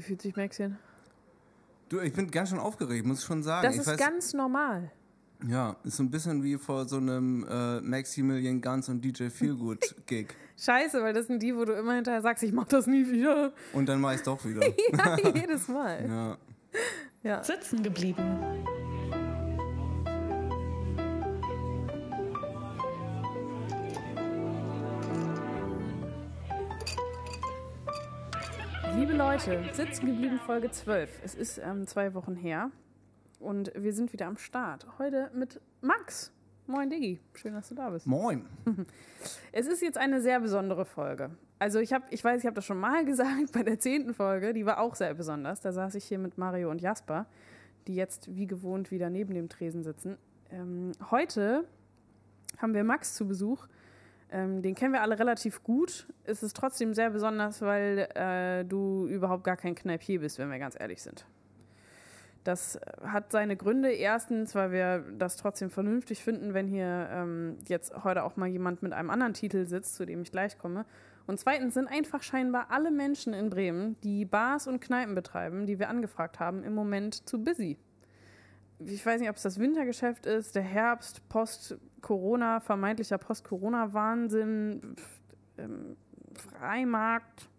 Wie fühlt sich Maxchen? Du, ich bin ganz schön aufgeregt, muss ich schon sagen. Das ich ist weiß, ganz normal. Ja, ist so ein bisschen wie vor so einem äh, Maximilian Guns und DJ Feelgood Gig. Scheiße, weil das sind die, wo du immer hinterher sagst, ich mach das nie wieder. Und dann mach ich's doch wieder. ja, jedes Mal. ja. Ja. Sitzen geblieben. Leute, sitzen geblieben Folge 12. Es ist ähm, zwei Wochen her und wir sind wieder am Start. Heute mit Max. Moin Diggi, schön, dass du da bist. Moin. Es ist jetzt eine sehr besondere Folge. Also ich habe, ich weiß, ich habe das schon mal gesagt bei der zehnten Folge, die war auch sehr besonders. Da saß ich hier mit Mario und Jasper, die jetzt wie gewohnt wieder neben dem Tresen sitzen. Ähm, heute haben wir Max zu Besuch. Ähm, den kennen wir alle relativ gut. Es ist trotzdem sehr besonders, weil äh, du überhaupt gar kein Kneipier bist, wenn wir ganz ehrlich sind. Das hat seine Gründe. Erstens, weil wir das trotzdem vernünftig finden, wenn hier ähm, jetzt heute auch mal jemand mit einem anderen Titel sitzt, zu dem ich gleich komme. Und zweitens sind einfach scheinbar alle Menschen in Bremen, die Bars und Kneipen betreiben, die wir angefragt haben, im Moment zu busy. Ich weiß nicht, ob es das Wintergeschäft ist, der Herbst, Post-Corona, vermeintlicher Post-Corona-Wahnsinn, ähm, Freimarkt,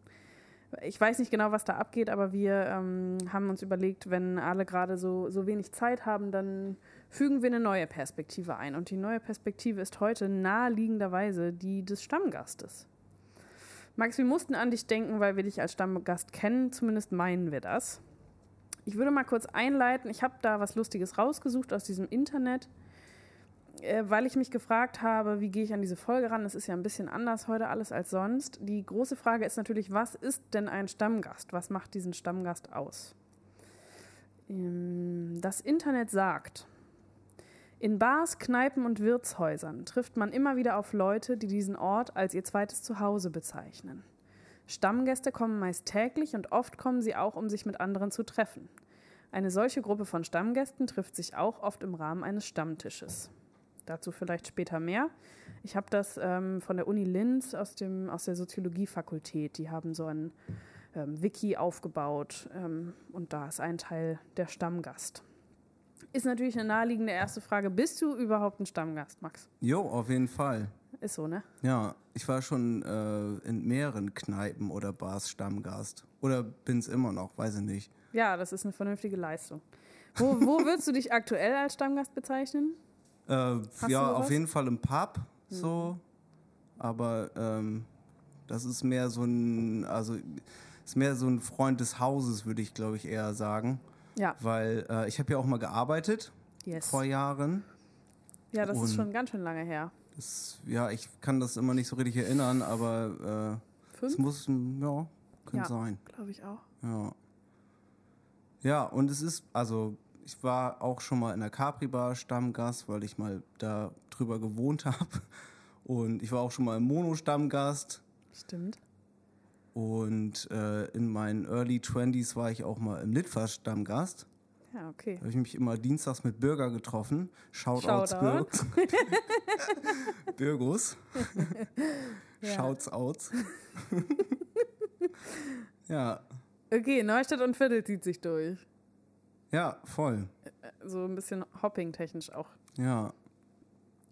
ich weiß nicht genau, was da abgeht, aber wir ähm, haben uns überlegt, wenn alle gerade so, so wenig Zeit haben, dann fügen wir eine neue Perspektive ein. Und die neue Perspektive ist heute naheliegenderweise die des Stammgastes. Max, wir mussten an dich denken, weil wir dich als Stammgast kennen, zumindest meinen wir das. Ich würde mal kurz einleiten. Ich habe da was Lustiges rausgesucht aus diesem Internet äh, weil ich mich gefragt habe, wie gehe ich an diese Folge ran? Es ist ja ein bisschen anders heute alles als sonst. Die große Frage ist natürlich, was ist denn ein Stammgast? Was macht diesen Stammgast aus? Ähm, das Internet sagt, in Bars, Kneipen und Wirtshäusern trifft man immer wieder auf Leute, die diesen Ort als ihr zweites Zuhause bezeichnen. Stammgäste kommen meist täglich und oft kommen sie auch, um sich mit anderen zu treffen. Eine solche Gruppe von Stammgästen trifft sich auch oft im Rahmen eines Stammtisches. Dazu vielleicht später mehr. Ich habe das ähm, von der Uni Linz aus, dem, aus der Soziologiefakultät. Die haben so ein ähm, Wiki aufgebaut ähm, und da ist ein Teil der Stammgast. Ist natürlich eine naheliegende erste Frage. Bist du überhaupt ein Stammgast, Max? Jo, auf jeden Fall. Ist so, ne? Ja, ich war schon äh, in mehreren Kneipen oder Bars Stammgast. Oder bin's immer noch, weiß ich nicht. Ja, das ist eine vernünftige Leistung. Wo, wo würdest du dich aktuell als Stammgast bezeichnen? Äh, ja, auf jeden Fall im Pub so. Aber ähm, das ist mehr so ein, also ist mehr so ein Freund des Hauses, würde ich glaube ich eher sagen. Ja. Weil äh, ich habe ja auch mal gearbeitet Yes. vor Jahren. Ja, das ist Und- schon ganz schön lange her. Das, ja, ich kann das immer nicht so richtig erinnern, aber äh, es muss, ja, könnte ja, sein. glaube ich auch. Ja. Ja, und es ist, also ich war auch schon mal in der Capri Bar Stammgast, weil ich mal da drüber gewohnt habe. Und ich war auch schon mal im Mono Stammgast. Stimmt. Und äh, in meinen Early 20s war ich auch mal im Litfaß Stammgast. Ja, okay. Da habe ich mich immer dienstags mit Bürger getroffen. Shoutouts Shoutout. Birgus. Ja. Shouts outs. ja. Okay, Neustadt und Viertel zieht sich durch. Ja, voll. So ein bisschen hopping-technisch auch. Ja.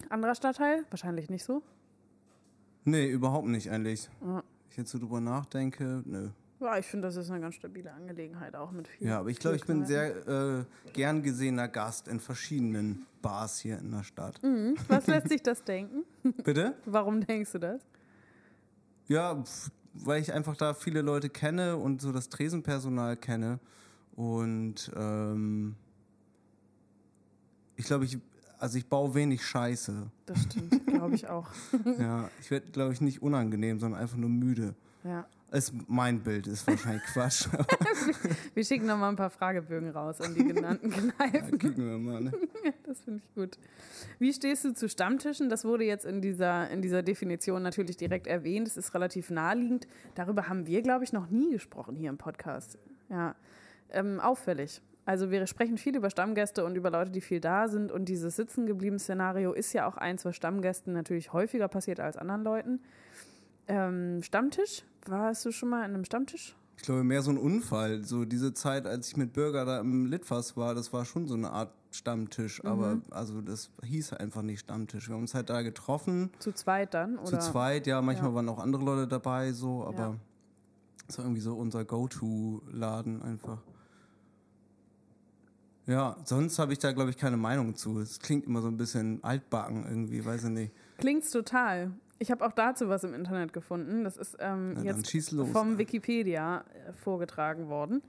Anderer Stadtteil? Wahrscheinlich nicht so. Nee, überhaupt nicht eigentlich. Ja. Ich jetzt so drüber nachdenke, nö. Ja, ich finde, das ist eine ganz stabile Angelegenheit, auch mit viel. Ja, aber ich glaube, ich bin sehr äh, gern gesehener Gast in verschiedenen Bars hier in der Stadt. Kneipen. Was lässt sich das denken? Bitte? Warum denkst du das? Ja, weil ich einfach da viele Leute kenne und so das Tresenpersonal kenne. Und ähm, ich glaube, ich, also ich baue wenig Scheiße. Das stimmt, glaube ich auch. Ja, ich werde, glaube ich, nicht unangenehm, sondern einfach nur müde. Ja. Ist mein Bild, ist wahrscheinlich Quatsch. Wir schicken noch mal ein paar Fragebögen raus an die genannten Kneipen. gucken wir mal. Ne? Das finde ich gut. Wie stehst du zu Stammtischen? Das wurde jetzt in dieser, in dieser Definition natürlich direkt erwähnt. Es ist relativ naheliegend. Darüber haben wir, glaube ich, noch nie gesprochen hier im Podcast. Ja, ähm, auffällig. Also wir sprechen viel über Stammgäste und über Leute, die viel da sind. Und dieses Sitzengeblieben-Szenario ist ja auch eins, was Stammgästen natürlich häufiger passiert als anderen Leuten. Ähm, Stammtisch? Warst du schon mal in einem Stammtisch? Ich glaube, mehr so ein Unfall. So diese Zeit, als ich mit Bürger da im Litfass war, das war schon so eine Art Stammtisch. Mhm. Aber also das hieß einfach nicht Stammtisch. Wir haben uns halt da getroffen. Zu zweit dann? Oder? Zu zweit, ja. Manchmal Ja. waren auch andere Leute dabei, so. Aber Ja. es war irgendwie so unser Go-To-Laden einfach. Ja, sonst habe ich da, glaube ich, keine Meinung zu. Es klingt immer so ein bisschen altbacken irgendwie, weiß ich nicht. Klingt's total. Ich habe auch dazu was im Internet gefunden. Das ist ähm, Na, jetzt los. vom Wikipedia äh, vorgetragen worden.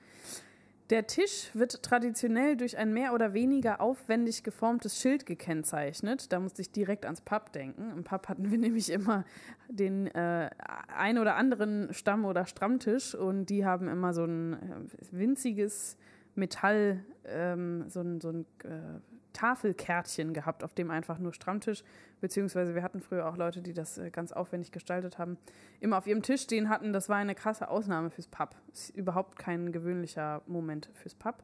Der Tisch wird traditionell durch ein mehr oder weniger aufwendig geformtes Schild gekennzeichnet. Da musste ich direkt ans Pub denken. Im Pub hatten wir nämlich immer den äh, ein oder anderen Stamm- oder Stammtisch und die haben immer so ein äh, winziges Metall, ähm, so ein, so ein äh, Tafelkärtchen gehabt, auf dem einfach nur Stammtisch, beziehungsweise wir hatten früher auch Leute, die das äh, ganz aufwendig gestaltet haben, immer auf ihrem Tisch stehen hatten. Das war eine krasse Ausnahme fürs Pub. Ist überhaupt kein gewöhnlicher Moment fürs Pub.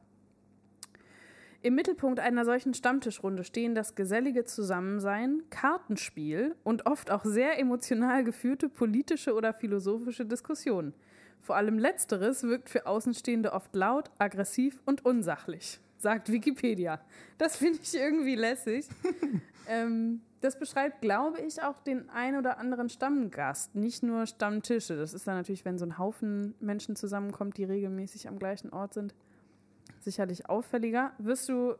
Im Mittelpunkt einer solchen Stammtischrunde stehen das gesellige Zusammensein, Kartenspiel und oft auch sehr emotional geführte politische oder philosophische Diskussionen. Vor allem letzteres wirkt für Außenstehende oft laut, aggressiv und unsachlich, sagt Wikipedia. Das finde ich irgendwie lässig. ähm, das beschreibt, glaube ich, auch den ein oder anderen Stammgast, nicht nur Stammtische. Das ist dann natürlich, wenn so ein Haufen Menschen zusammenkommt, die regelmäßig am gleichen Ort sind, sicherlich auffälliger. Wirst du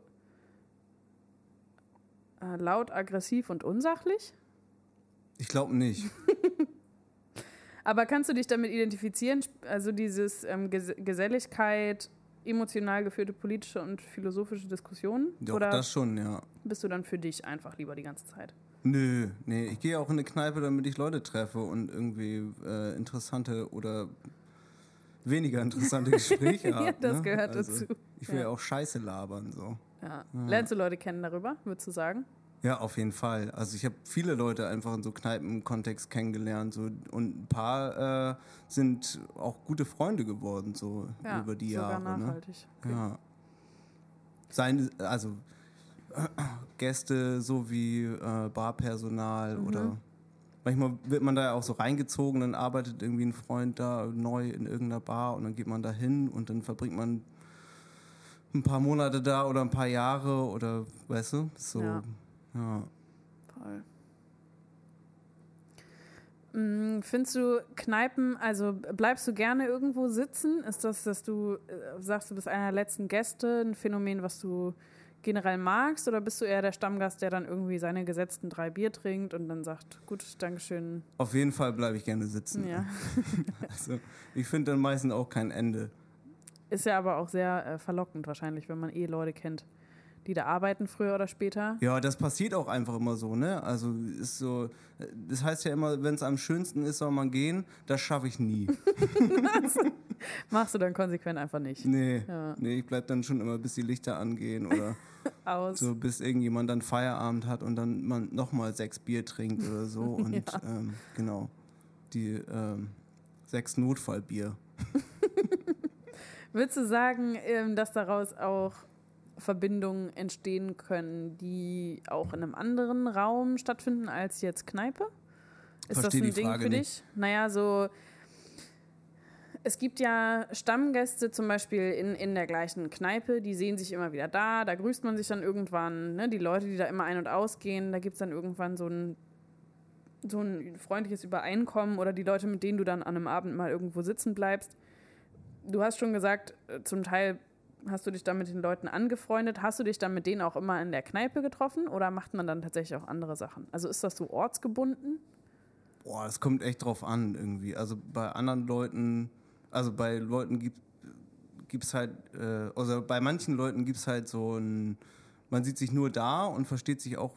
äh, laut, aggressiv und unsachlich? Ich glaube nicht. Aber kannst du dich damit identifizieren? Also dieses ähm, Ges Geselligkeit, emotional geführte politische und philosophische Diskussionen? Doch, Oder das schon, ja. bist du dann für dich einfach lieber die ganze Zeit? Nö, nee, ich gehe auch in eine Kneipe, damit ich Leute treffe und irgendwie äh, interessante oder weniger interessante Gespräche habe. Ja, das ne? gehört also, dazu. Ich will ja. Ja. auch Scheiße labern, so. Ja. Lernst du Leute kennen darüber, würdest du sagen? Ja, auf jeden Fall. Also ich habe viele Leute einfach in so Kneipenkontext kennengelernt so, und ein paar äh, sind auch gute Freunde geworden, so Ja, über die sogar Jahre. Ne? nachhaltig. Okay. Ja. Seine, also Gäste sowie äh, Barpersonal Mhm. oder manchmal wird man da ja auch so reingezogen, dann arbeitet irgendwie ein Freund da neu in irgendeiner Bar und dann geht man da hin und dann verbringt man ein paar Monate da oder ein paar Jahre oder weißt du, so. Ja. Ja. Voll. Mm, Findest du Kneipen, also bleibst du gerne irgendwo sitzen? Ist das, dass du äh, sagst, du bist einer der letzten Gäste, ein Phänomen, was du generell magst? Oder bist du eher der Stammgast, der dann irgendwie seine gesetzten drei Bier trinkt und dann sagt, gut, Dankeschön. Auf jeden Fall bleibe ich gerne sitzen. Ja. Also, ich finde dann meistens auch kein Ende. Ist ja aber auch sehr äh, verlockend wahrscheinlich, wenn man eh Leute kennt, die da arbeiten, früher oder später. Ja, das passiert auch einfach immer so, ne? Also ist so, das heißt ja immer, wenn es am schönsten ist, soll man gehen. Das schaffe ich nie. Machst du dann konsequent einfach nicht. Nee, Ja. nee, ich bleib dann schon immer, bis die Lichter angehen oder Aus. so, bis irgendjemand dann Feierabend hat und dann man nochmal sechs Bier trinkt oder so. Und Ja. ähm, genau, die ähm, sechs Notfallbier. Würdest du sagen, ähm, dass daraus auch Verbindungen entstehen können, die auch in einem anderen Raum stattfinden als jetzt Kneipe? Ist Versteh das ein Ding Frage für nicht. dich? Naja, so. Es gibt ja Stammgäste zum Beispiel in, in der gleichen Kneipe, die sehen sich immer wieder da, da grüßt man sich dann irgendwann, ne? die Leute, die da immer ein- und ausgehen, da gibt es dann irgendwann so ein, so ein freundliches Übereinkommen oder die Leute, mit denen du dann an einem Abend mal irgendwo sitzen bleibst. Du hast schon gesagt, äh, zum Teil hast du dich dann mit den Leuten angefreundet. Hast du dich dann mit denen auch immer in der Kneipe getroffen oder macht man dann tatsächlich auch andere Sachen? Also ist das so ortsgebunden? Boah, das kommt echt drauf an irgendwie. Also bei anderen Leuten, also bei Leuten gibt gibt's halt, äh, also bei manchen Leuten gibt es halt so ein, man sieht sich nur da und versteht sich auch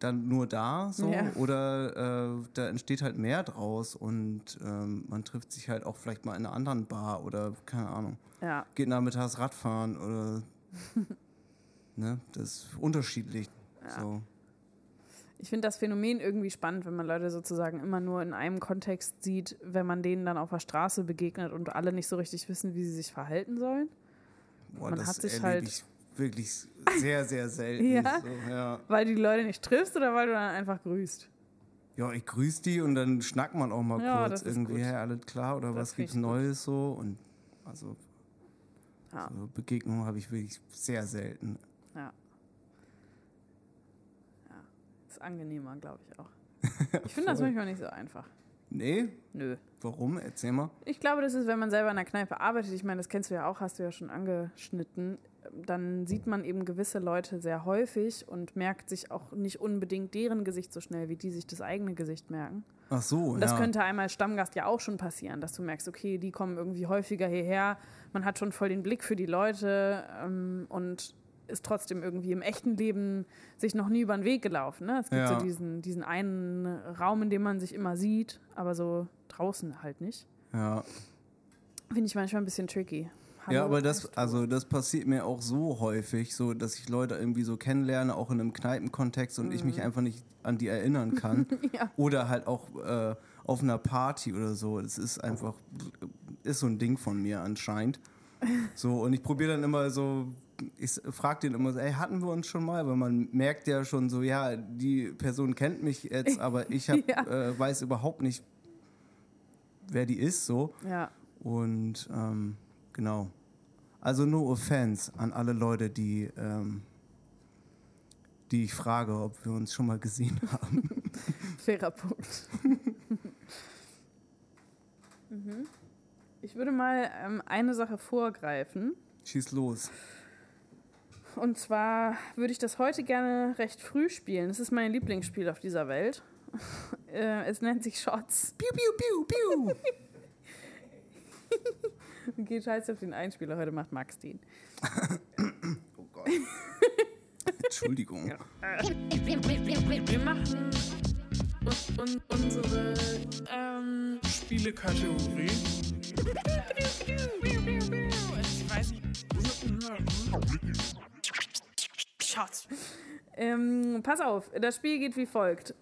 dann nur da so Ja. oder äh, da entsteht halt mehr draus und ähm, man trifft sich halt auch vielleicht mal in einer anderen Bar oder keine Ahnung, Ja. geht nachmittags Radfahren oder ne, das ist unterschiedlich. Ja. So. Ich finde das Phänomen irgendwie spannend, wenn man Leute sozusagen immer nur in einem Kontext sieht, wenn man denen dann auf der Straße begegnet und alle nicht so richtig wissen, wie sie sich verhalten sollen. Boah, Man das hat sich halt- ich wirklich sehr, sehr selten. Ja? So, ja. Weil du die Leute nicht triffst oder weil du dann einfach grüßt? Ja, ich grüße die und dann schnackt man auch mal Ja, kurz irgendwie, hey, alles klar oder Das was gibt's ich gut. Neues so und Also Ja. so Begegnungen habe ich wirklich sehr selten. Ja. Ja. Ist angenehmer, glaube ich auch. Ich finde das manchmal nicht so einfach. Nee, Nö. warum? Erzähl mal. Ich glaube, das ist, wenn man selber in der Kneipe arbeitet, ich meine, das kennst du ja auch, hast du ja schon angeschnitten, dann sieht man eben gewisse Leute sehr häufig und merkt sich auch nicht unbedingt deren Gesicht so schnell, wie die sich das eigene Gesicht merken. Ach so, Und das ja. könnte einmal Stammgast ja auch schon passieren, dass du merkst, okay, die kommen irgendwie häufiger hierher, man hat schon voll den Blick für die Leute ähm, und ist trotzdem irgendwie im echten Leben sich noch nie über den Weg gelaufen. Ne? Es gibt Ja. so diesen, diesen einen Raum, in dem man sich immer sieht, aber so draußen halt nicht. ja. Finde ich manchmal ein bisschen tricky. ja, Hallo, aber das, also das passiert mir auch so häufig, so dass ich Leute irgendwie so kennenlerne, auch in einem Kneipenkontext und ich mich einfach nicht an die erinnern kann. Mhm. Ja. Oder halt auch äh, auf einer Party oder so. Das ist einfach, ist so ein Ding von mir anscheinend. So, und ich probiere dann immer so, ich frage den immer so, ey, hatten wir uns schon mal? Weil man merkt ja schon so, ja, die Person kennt mich jetzt, aber ich hab, Ja. äh, weiß überhaupt nicht, wer die ist, so. Ja, Und ähm, genau. Also no offense an alle Leute, die, ähm, die ich frage, ob wir uns schon mal gesehen haben. fairer Punkt. mhm. Ich würde mal ähm, eine Sache vorgreifen. Schieß los. Und zwar würde ich das heute gerne recht früh spielen. Es ist mein Lieblingsspiel auf dieser Welt. äh, es nennt sich Shots. Piu, piu, piu, piu. Geht scheiße auf den Einspieler. Heute macht Max den. Oh Gott. Entschuldigung. Wir machen un un unsere ähm, Spielekategorie. Ich weiß nicht. Shots. Ähm, pass auf, das Spiel geht wie folgt.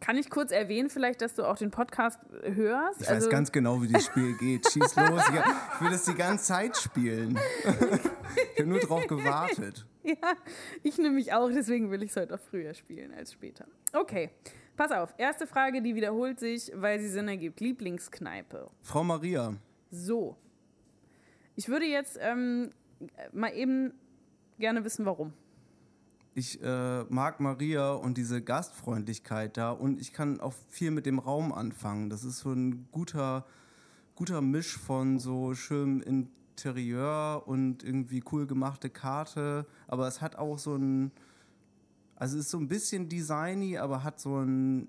Kann ich kurz erwähnen, vielleicht, dass du auch den Podcast hörst? Ich weiß ganz genau, wie das Spiel geht. Schieß los. Ich, ich will das die ganze Zeit spielen. ich habe nur drauf gewartet. Ja, ich nämlich auch, deswegen will ich es heute auch früher spielen als später. Okay, pass auf. Erste Frage, die wiederholt sich, weil sie Sinn ergibt. Lieblingskneipe. Frau Maria, So. Ich würde jetzt ähm, mal eben gerne wissen, warum. ich äh, mag Maria und diese Gastfreundlichkeit da und ich kann auch viel mit dem Raum anfangen. Das ist so ein guter, guter Misch von so schönem Interieur und irgendwie cool gemachte Karte, aber es hat auch so ein, also es ist so ein bisschen designy, aber hat so einen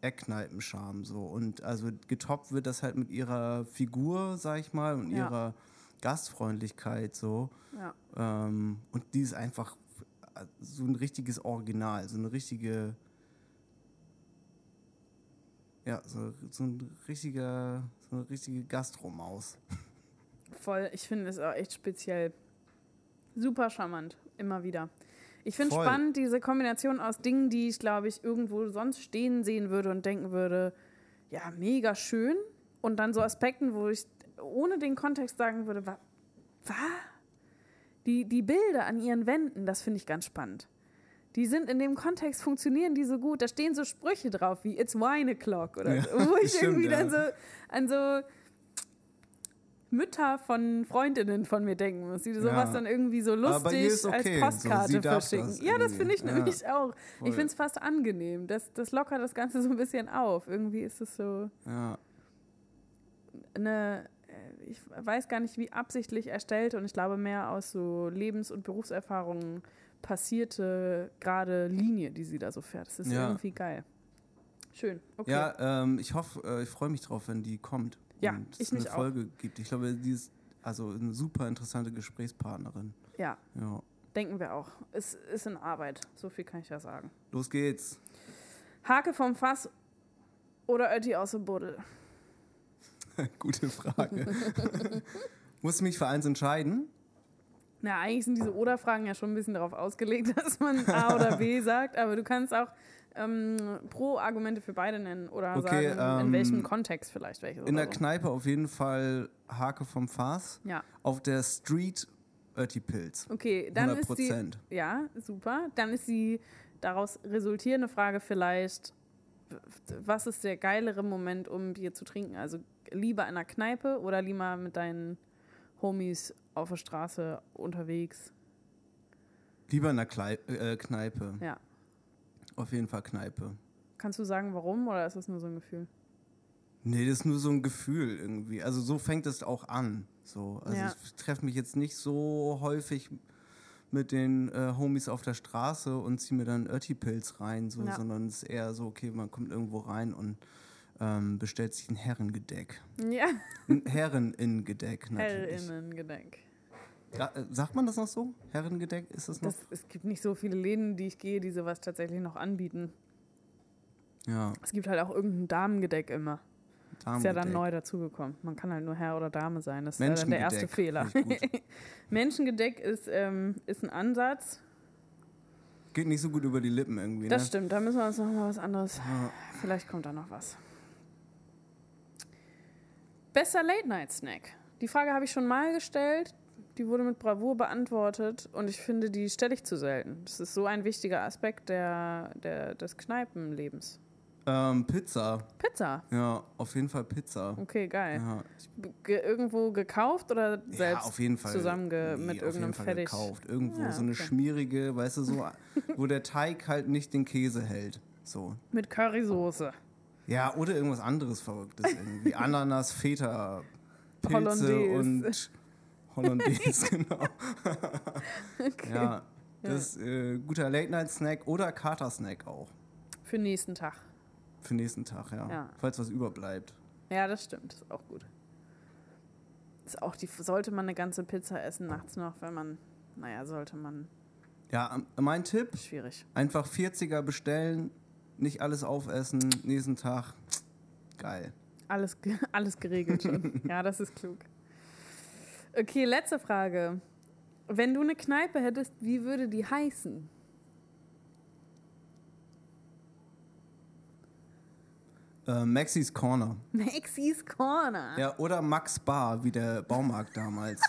Eckkneipenscharme so und also getoppt wird das halt mit ihrer Figur, sag ich mal, und Ja. ihrer Gastfreundlichkeit so. Ja. Ähm, und die ist einfach so ein richtiges Original, so eine richtige, ja, so, so ein richtiger, so eine richtige Gastromaus. Voll, ich finde es auch echt speziell. Super charmant, immer wieder. Ich finde spannend, diese Kombination aus Dingen, die ich, glaube ich, irgendwo sonst stehen sehen würde und denken würde, ja, mega schön. Und dann so Aspekten, wo ich ohne den Kontext sagen würde, wa? wa? Die, die Bilder an ihren Wänden, das finde ich ganz spannend. Die sind in dem Kontext, funktionieren die so gut. Da stehen so Sprüche drauf wie It's Wine O'Clock oder Ja, so. Wo ich stimmt, irgendwie ja. dann so an so Mütter von Freundinnen von mir denken muss, die sowas Ja. dann irgendwie so lustig okay. als So, Postkarte darf verschicken. das ja, das finde ich irgendwie. nämlich auch. voll. Ich finde es fast angenehm. Das, das lockert das Ganze so ein bisschen auf. Irgendwie ist es so Ja, eine, ich weiß gar nicht, wie absichtlich erstellt und ich glaube mehr aus so Lebens- und Berufserfahrungen passierte gerade Linie, die sie da so fährt. Das ist Ja. irgendwie geil. Schön. Okay. ja ähm, ich hoffe, äh, ich freue mich drauf, wenn die kommt. Ja, und es ich eine mich auch. Folge gibt. Ich glaube, die ist also eine super interessante Gesprächspartnerin. ja, Ja. denken wir auch. Es ist in Arbeit. So viel kann ich ja sagen. Los geht's. Hake vom Fass oder Ötti aus dem Buddel? Gute Frage. Muss mich für eins entscheiden? Na, eigentlich sind diese Oder-Fragen ja schon ein bisschen darauf ausgelegt, dass man A oder B sagt, aber du kannst auch ähm, Pro-Argumente für beide nennen oder Okay, sagen, in ähm, welchem Kontext vielleicht welches. In der so. Kneipe auf jeden Fall Hake vom Fass. Ja, Auf der Street Ötti-Pilz. okay, dann 100 ist die. Ja, super. Dann ist die daraus resultierende Frage vielleicht, was ist der geilere Moment, um Bier zu trinken? Also Lieber in einer Kneipe oder lieber mit deinen Homies auf der Straße unterwegs? Lieber in der Klei äh, Kneipe. Ja. Auf jeden Fall Kneipe. Kannst du sagen, warum oder ist das nur so ein Gefühl? Nee, das ist nur so ein Gefühl irgendwie. Also so fängt es auch an. So. Also Ja. ich treffe mich jetzt nicht so häufig mit den äh, Homies auf der Straße und ziehe mir dann Ötti-Pilz rein, so, Ja. sondern es ist eher so, okay, man kommt irgendwo rein und ähm, bestellt sich ein Herrengedeck. Ja, Ein Herreningedeck natürlich. Herrinnengedenk. Ja, äh, sagt man das noch so? Herrengedeck? Ist das noch? Das, es gibt nicht so viele Läden, die ich gehe, die sowas tatsächlich noch anbieten. ja, Es gibt halt auch irgendein Damengedeck immer. Ist ja dann Damengedeck. neu dazugekommen. Man kann halt nur Herr oder Dame sein. Das ist ja dann der erste. Fehler. Menschengedeck ist, ähm, ist ein Ansatz. Geht nicht so gut über die Lippen irgendwie. Das ne? stimmt, da müssen wir uns noch mal was anderes. Ja. Vielleicht kommt da noch was. Bester Late-Night-Snack. Die Frage habe ich schon mal gestellt. Die wurde mit Bravour beantwortet und ich finde, die stelle ich zu selten. Das ist so ein wichtiger Aspekt der, der, des Kneipenlebens. Ähm, Pizza. Pizza. Ja, auf jeden Fall Pizza. Okay, geil. Ja, Ge irgendwo gekauft oder ja selbst auf jeden Fall. zusammenge nee, mit auf irgendeinem jeden Fall Fertig? gekauft. Irgendwo Ja, so eine okay. schmierige, weißt du, so, wo der Teig halt nicht den Käse hält. So. Mit Currysoße. Ja, oder irgendwas anderes Verrücktes irgendwie. Ananas, Feta, Pilze Hollandaise. und Hollandaise, genau. Okay. Ja, das ist äh, guter Late-Night-Snack oder Kater-Snack auch. Für den nächsten Tag. Für den nächsten Tag, ja. Ja. Falls was überbleibt. Ja, das stimmt. Das ist auch gut. Ist auch die, sollte man eine ganze Pizza essen nachts noch, wenn man, naja, sollte man, Ja, ähm, mein Tipp, schwierig. einfach 40er bestellen, nicht alles aufessen, nächsten Tag. Geil. Alles, alles geregelt schon. ja, das ist klug. Okay, letzte Frage. Wenn du eine Kneipe hättest, wie würde die heißen? Äh, Maxis Corner. Maxis Corner. Ja, oder Max Bar, wie der Baumarkt damals.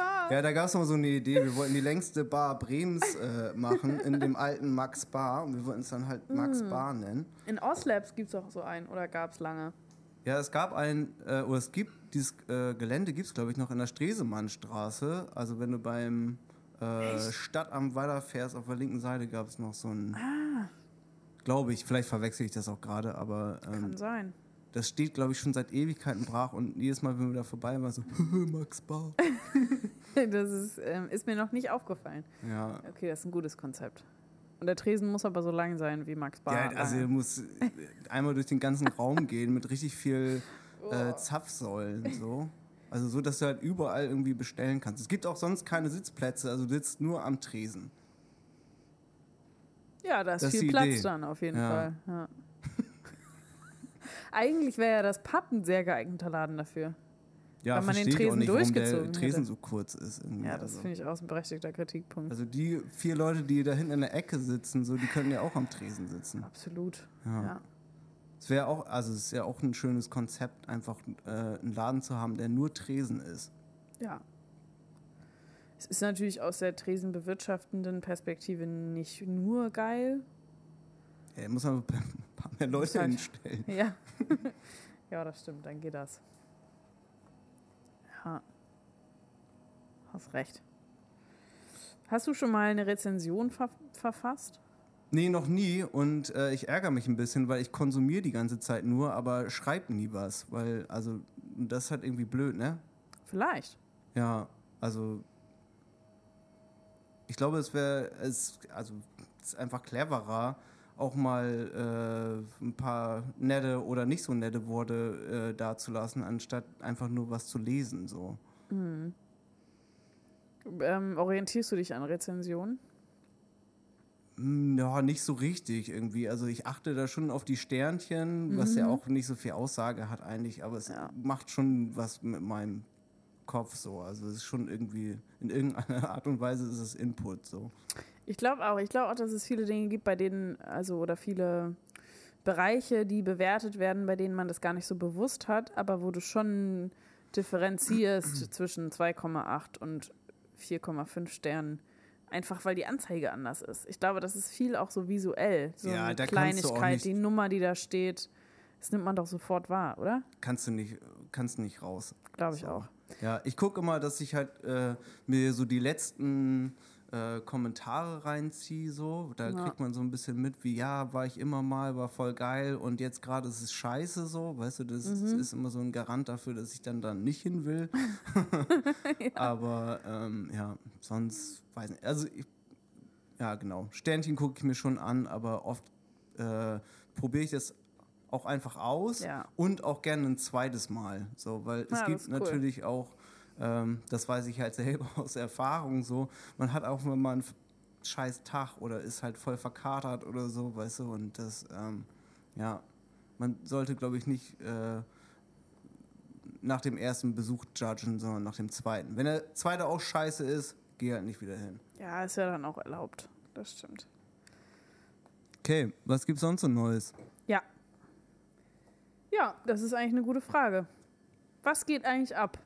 Bar. Ja, da gab es mal so eine Idee. Wir wollten die längste Bar Bremens äh, machen in dem alten Max Bar. Und wir wollten es dann halt Max Mm. Bar nennen. In Oslabs gibt es auch so einen, oder gab es lange? Ja, es gab ein, äh, oder es gibt, dieses äh, Gelände gibt es, glaube ich, noch in der Stresemannstraße. Also wenn du beim äh, Stadt am Weiler fährst, auf der linken Seite gab es noch so ein, Ah, glaube ich, vielleicht verwechsel ich das auch gerade, aber ähm, kann sein. Das steht, glaube ich, schon seit Ewigkeiten brach und jedes Mal, wenn wir da vorbei waren, so, Max Bar. Das ist, ähm, ist mir noch nicht aufgefallen. Ja, Okay, das ist ein gutes Konzept. Und der Tresen muss aber so lang sein wie Max Bar. ja also er muss äh, einmal durch den ganzen Raum gehen mit richtig viel Oh. äh, Zapfsäulen, so. Also so, dass du halt überall irgendwie bestellen kannst. Es gibt auch sonst keine Sitzplätze, also du sitzt nur am Tresen. Ja, da ist Das ist viel die Platz Idee. dann auf jeden Ja. Fall. Ja. Eigentlich wäre ja das Pub ein sehr geeigneter Laden dafür. Ja, Weil man den Tresen nicht, warum der durchgezogen Tresen hätte. so kurz ist. Irgendwie. Ja, das also. finde ich auch ein berechtigter Kritikpunkt. also die vier Leute, die da hinten in der Ecke sitzen, so, die können ja auch am Tresen sitzen. Absolut. Ja. Ja. Es wäre auch, also es ist ja auch ein schönes Konzept, einfach äh, einen Laden zu haben, der nur Tresen ist. ja. Es ist natürlich aus der Tresenbewirtschaftenden Perspektive nicht nur geil. Ja, muss man ein paar mehr Leute halt- hinstellen. Ja. ja, das stimmt, dann geht das. Ja. Hast recht. Hast du schon mal eine Rezension ver verfasst? Nee, noch nie und äh, ich ärgere mich ein bisschen, weil ich konsumiere die ganze Zeit nur, aber schreib nie was, weil, also, das ist halt irgendwie blöd, ne? Vielleicht. Ja, also ich glaube, es wäre es also es ist einfach cleverer, auch mal äh, ein paar nette oder nicht so nette Worte äh, dazulassen, anstatt einfach nur was zu lesen. So. Ähm, orientierst du dich an Rezensionen? Hm, Ja, nicht so richtig irgendwie. Also ich achte da schon auf die Sternchen, was ja auch nicht so viel Aussage hat eigentlich, aber es Ja. macht schon was mit meinem Kopf so. Also es ist schon irgendwie, in irgendeiner Art und Weise ist es Input so. Ich glaube auch. Ich glaube auch, dass es viele Dinge gibt, bei denen, also oder viele Bereiche, die bewertet werden, bei denen man das gar nicht so bewusst hat, aber wo du schon differenzierst zwischen 2,8 und 4,5 Sternen. Einfach weil die Anzeige anders ist. Ich glaube, das ist viel auch so visuell. So Ja, eine Kleinigkeit, die Nummer, die da steht, Das nimmt man doch sofort wahr, oder? Kannst du nicht, kannst nicht raus. Glaube ich So. auch. Ja, ich gucke immer, dass ich halt äh, mir so die letzten äh, Kommentare reinziehe, so. Da Ja. kriegt man so ein bisschen mit, wie ja, war ich immer mal, war voll geil und jetzt gerade ist es scheiße so, weißt du, das ist, Mhm. ist immer so ein Garant dafür, dass ich dann da nicht hin will. Aber ähm, ja, sonst weiß nicht. Also ich, ja, genau. Sternchen gucke ich mir schon an, aber oft äh, probiere ich das auch einfach aus Ja. und auch gerne ein zweites Mal. So, weil es Ja, gibt cool. natürlich auch, ähm, das weiß ich halt selber aus Erfahrung so, man hat auch wenn man einen scheiß Tag oder ist halt voll verkatert oder so, weißt du, und das, ähm, ja, man sollte, glaube ich, nicht äh, nach dem ersten Besuch judgen, sondern nach dem zweiten. Wenn der zweite auch scheiße ist, geh halt nicht wieder hin. Ja, ist ja dann auch erlaubt. Das stimmt. Okay, was gibt's sonst so Neues? Ja. Ja, das ist eigentlich eine gute Frage. Was geht eigentlich ab?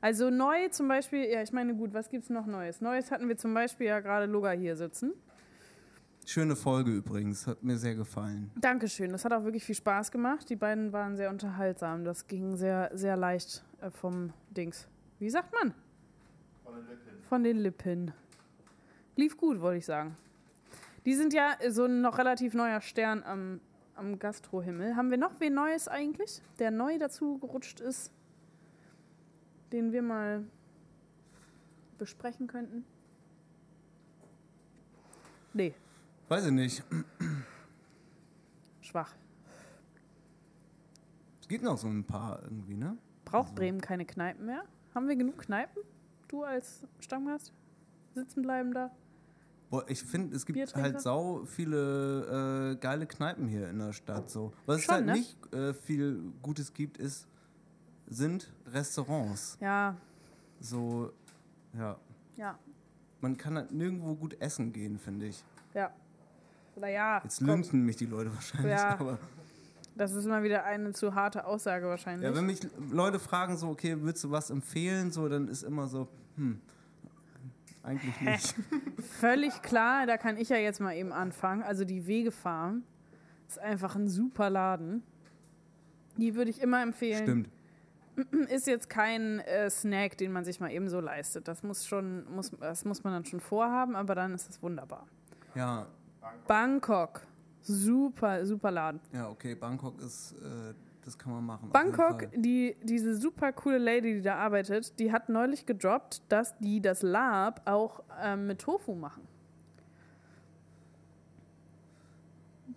Also neu zum Beispiel, ja, ich meine, gut, was gibt's noch Neues? Neues hatten wir zum Beispiel ja gerade Loga hier sitzen. Schöne Folge übrigens, hat mir sehr gefallen. Dankeschön, das hat auch wirklich viel Spaß gemacht. Die beiden waren sehr unterhaltsam. Das ging sehr, sehr leicht äh, vom Dings. Wie sagt man? Von den Lippen. Von den Lippen. Lief gut, wollte ich sagen. Die sind ja so ein noch relativ neuer Stern am, am Gastrohimmel. Haben wir noch wen Neues eigentlich, der neu dazu gerutscht ist, den wir mal besprechen könnten? Nee, Weiß ich nicht. schwach. Es gibt noch so ein paar irgendwie, ne? Braucht Bremen keine Kneipen mehr? Haben wir genug Kneipen? Du als Stammgast? Sitzen bleiben da? Boah, ich finde, es gibt halt sau viele äh, geile Kneipen hier in der Stadt. So. Was es Schon, halt ne? nicht äh, viel Gutes gibt, ist, sind Restaurants. Ja, So, ja. ja, Man kann halt nirgendwo gut essen gehen, finde ich. ja. Oder ja, Jetzt lünchen mich die Leute wahrscheinlich, Ja. aber. das ist immer wieder eine zu harte Aussage wahrscheinlich. Ja, wenn mich Leute fragen, so, okay, willst du was empfehlen, so, dann ist immer so, hm, eigentlich nicht. Völlig klar, da kann ich ja jetzt mal eben anfangen. Also die Wegefarm ist einfach ein super Laden. Die würde ich immer empfehlen. Stimmt. Ist jetzt kein äh, Snack, den man sich mal eben so leistet. Das muss schon, muss, das muss man dann schon vorhaben, aber dann ist es wunderbar. Ja, Bangkok. Super, super Laden. ja, okay, Bangkok ist, äh, das kann man machen. Bangkok, die, diese super coole Lady, die da arbeitet, die hat neulich gedroppt, dass die das Lab auch ähm, mit Tofu machen.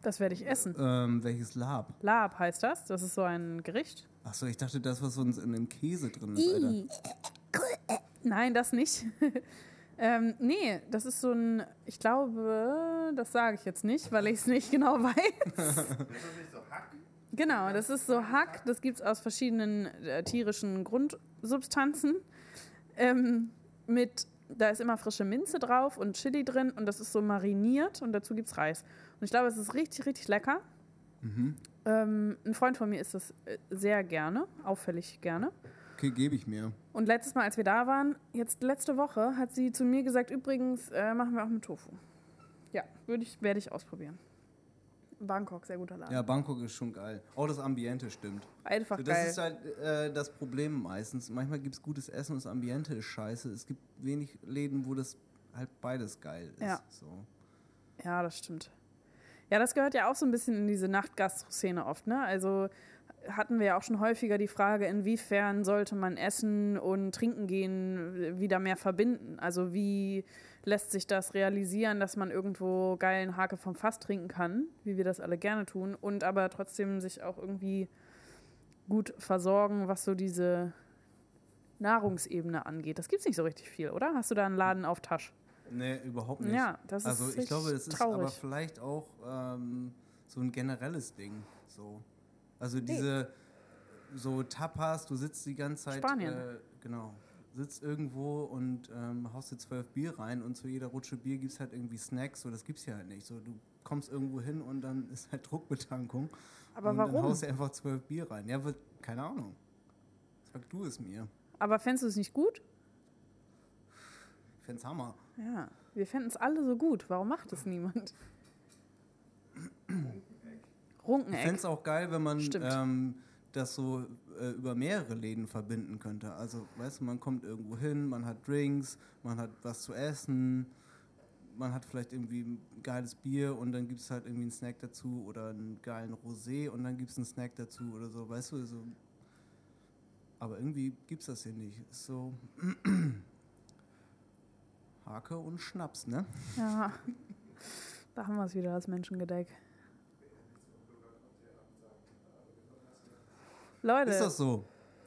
Das werde ich essen. Ähm, welches Lab? Lab heißt das. Das ist so ein Gericht. Achso, ich dachte, das, was uns in dem Käse drin ist, Alter. Nein, das nicht. ähm, nee, das ist so ein, ich glaube, das sage ich jetzt nicht, weil ich es nicht genau weiß. Ist das nicht so Hack? Genau, das ist so Hack, das gibt es aus verschiedenen äh, tierischen Grundsubstanzen. Ähm, mit, da ist immer frische Minze drauf und Chili drin und das ist so mariniert und dazu gibt es Reis. Und ich glaube, es ist richtig, richtig lecker. Mhm. Ähm, ein Freund von mir isst das äh, sehr gerne, auffällig gerne. Okay, gebe ich mir. Und letztes Mal, als wir da waren, jetzt letzte Woche, hat sie zu mir gesagt, übrigens äh, machen wir auch mit Tofu. Ja, würde ich, werde ich ausprobieren. Bangkok, sehr guter Laden. Ja, Bangkok ist schon geil. Auch das Ambiente stimmt. Einfach So, das geil. ist halt äh, das Problem meistens. Manchmal gibt es gutes Essen und das Ambiente ist scheiße. Es gibt wenig Läden, wo das halt beides geil ist. Ja. So. Ja, das stimmt. Ja, das gehört ja auch so ein bisschen in diese Nachtgastro-Szene oft, ne? Also hatten wir ja auch schon häufiger die Frage, inwiefern sollte man Essen und Trinken gehen wieder mehr verbinden? Also wie lässt sich das realisieren, dass man irgendwo geilen Hake vom Fass trinken kann, wie wir das alle gerne tun, und aber trotzdem sich auch irgendwie gut versorgen, was so diese Nahrungsebene angeht. Das gibt's nicht so richtig viel, oder? Hast du da einen Laden auf Tasch? Nee, überhaupt nicht. Ja, das also ist ich glaube, das ist aber vielleicht auch ähm, so ein generelles Ding. So. Also diese so Tapas, du sitzt die ganze Zeit. Spanien. Äh, genau. Sitzt irgendwo und ähm, haust dir zwölf Bier rein und zu jeder Rutsche Bier gibt es halt irgendwie Snacks. So, das gibt's ja halt nicht. So, du kommst irgendwo hin und dann ist halt Druckbetankung. Aber und Dann warum? haust du einfach zwölf Bier rein. Ja, wird, keine Ahnung. Sag du es mir. Aber fändest du es nicht gut? Ich fänd's Hammer. Ja, wir fänden es alle so gut. Warum macht es niemand? Ich Runkeneck. fände es auch geil, wenn man ähm, das so äh, über mehrere Läden verbinden könnte. Also, weißt du, man kommt irgendwo hin, man hat Drinks, man hat was zu essen, man hat vielleicht irgendwie ein geiles Bier und dann gibt es halt irgendwie einen Snack dazu oder einen geilen Rosé und dann gibt es einen Snack dazu oder so, weißt du, so. Aber irgendwie gibt es das hier nicht. Ist so Hake und Schnaps, ne? Ja. Da haben wir es wieder, das Menschengedeck. Leute, Ist das so?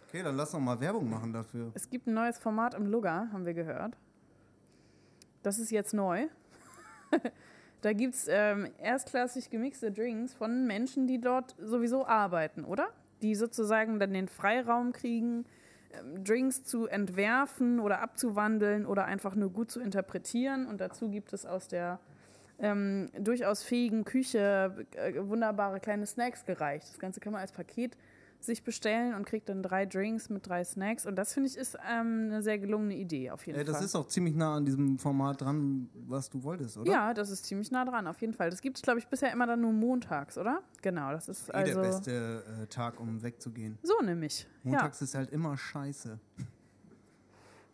Okay, dann lass doch mal Werbung machen dafür. es gibt ein neues Format im Lugger, haben wir gehört. Das ist jetzt neu. da gibt es ähm, erstklassig gemixte Drinks von Menschen, die dort sowieso arbeiten, oder? Die sozusagen dann den Freiraum kriegen, Drinks zu entwerfen oder abzuwandeln oder einfach nur gut zu interpretieren. Und dazu gibt es aus der ähm, durchaus fähigen Küche äh, wunderbare kleine Snacks gereicht. Das Ganze kann man als Paket sich bestellen und kriegt dann drei Drinks mit drei Snacks. Und das finde ich ist ähm, eine sehr gelungene Idee auf jeden Ey, das Fall. ist auch ziemlich nah an diesem Format dran, was du wolltest, oder? ja, das ist ziemlich nah dran, auf jeden Fall. Das gibt es, glaube ich, bisher immer dann nur montags, oder? Genau, das ist Eh also. der beste äh, Tag, um wegzugehen. So nämlich. Montags ist halt immer scheiße. Ja.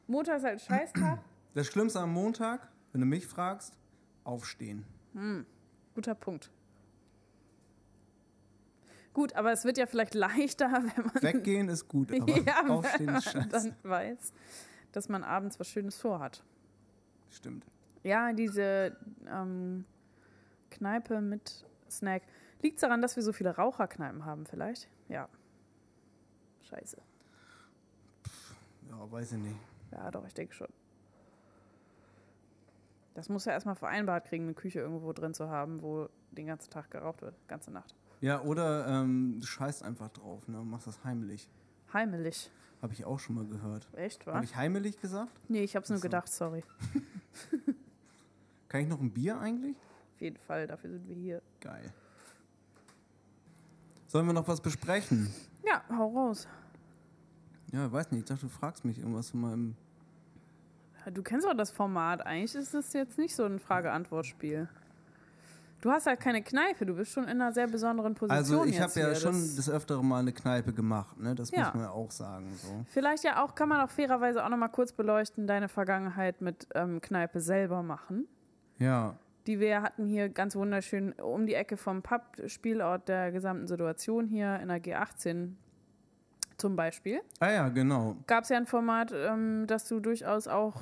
Montag ist halt Scheißtag. Das Schlimmste am Montag, wenn du mich fragst, aufstehen. Guter Punkt. Gut, aber es wird ja vielleicht leichter, wenn man Weggehen ist gut, aber Ja, aufstehen ist wenn man scheiße. dann weiß, dass man abends was Schönes vorhat. Stimmt. Ja, diese ähm, Kneipe mit Snack. Liegt es daran, dass wir so viele Raucherkneipen haben vielleicht? Ja. Scheiße. Ja, weiß ich nicht. Ja, doch, ich denke schon. Das muss ja erstmal vereinbart kriegen, eine Küche irgendwo drin zu haben, wo den ganzen Tag geraucht wird, ganze Nacht. Ja, oder ähm, du scheißt einfach drauf, ne? machst das heimlich. Heimelig. Habe ich auch schon mal gehört. Echt, Habe wa? ich heimlich gesagt? Nee, ich hab's nur Ach so. gedacht, sorry. Kann ich noch ein Bier eigentlich? Auf jeden Fall, dafür sind wir hier. Geil. Sollen wir noch was besprechen? Ja, hau raus. Ja, weiß nicht. Ich dachte, du fragst mich irgendwas von meinem. Ja, Du kennst auch das Format. Eigentlich ist das jetzt nicht so ein Frage-Antwort-Spiel. Du hast halt keine Kneipe, du bist schon in einer sehr besonderen Position. Also, ich habe ja hier. schon Das- des Öfteren mal eine Kneipe gemacht, ne? Das Ja. muss man ja auch sagen. So. Vielleicht ja auch, kann man auch fairerweise auch noch mal kurz beleuchten, deine Vergangenheit mit ähm, Kneipe selber machen. Ja. Die wir hatten hier ganz wunderschön um die Ecke vom Pub, Spielort der gesamten Situation hier in der G18 zum Beispiel. Ah ja, genau. Gab es ja ein Format, ähm, das du durchaus auch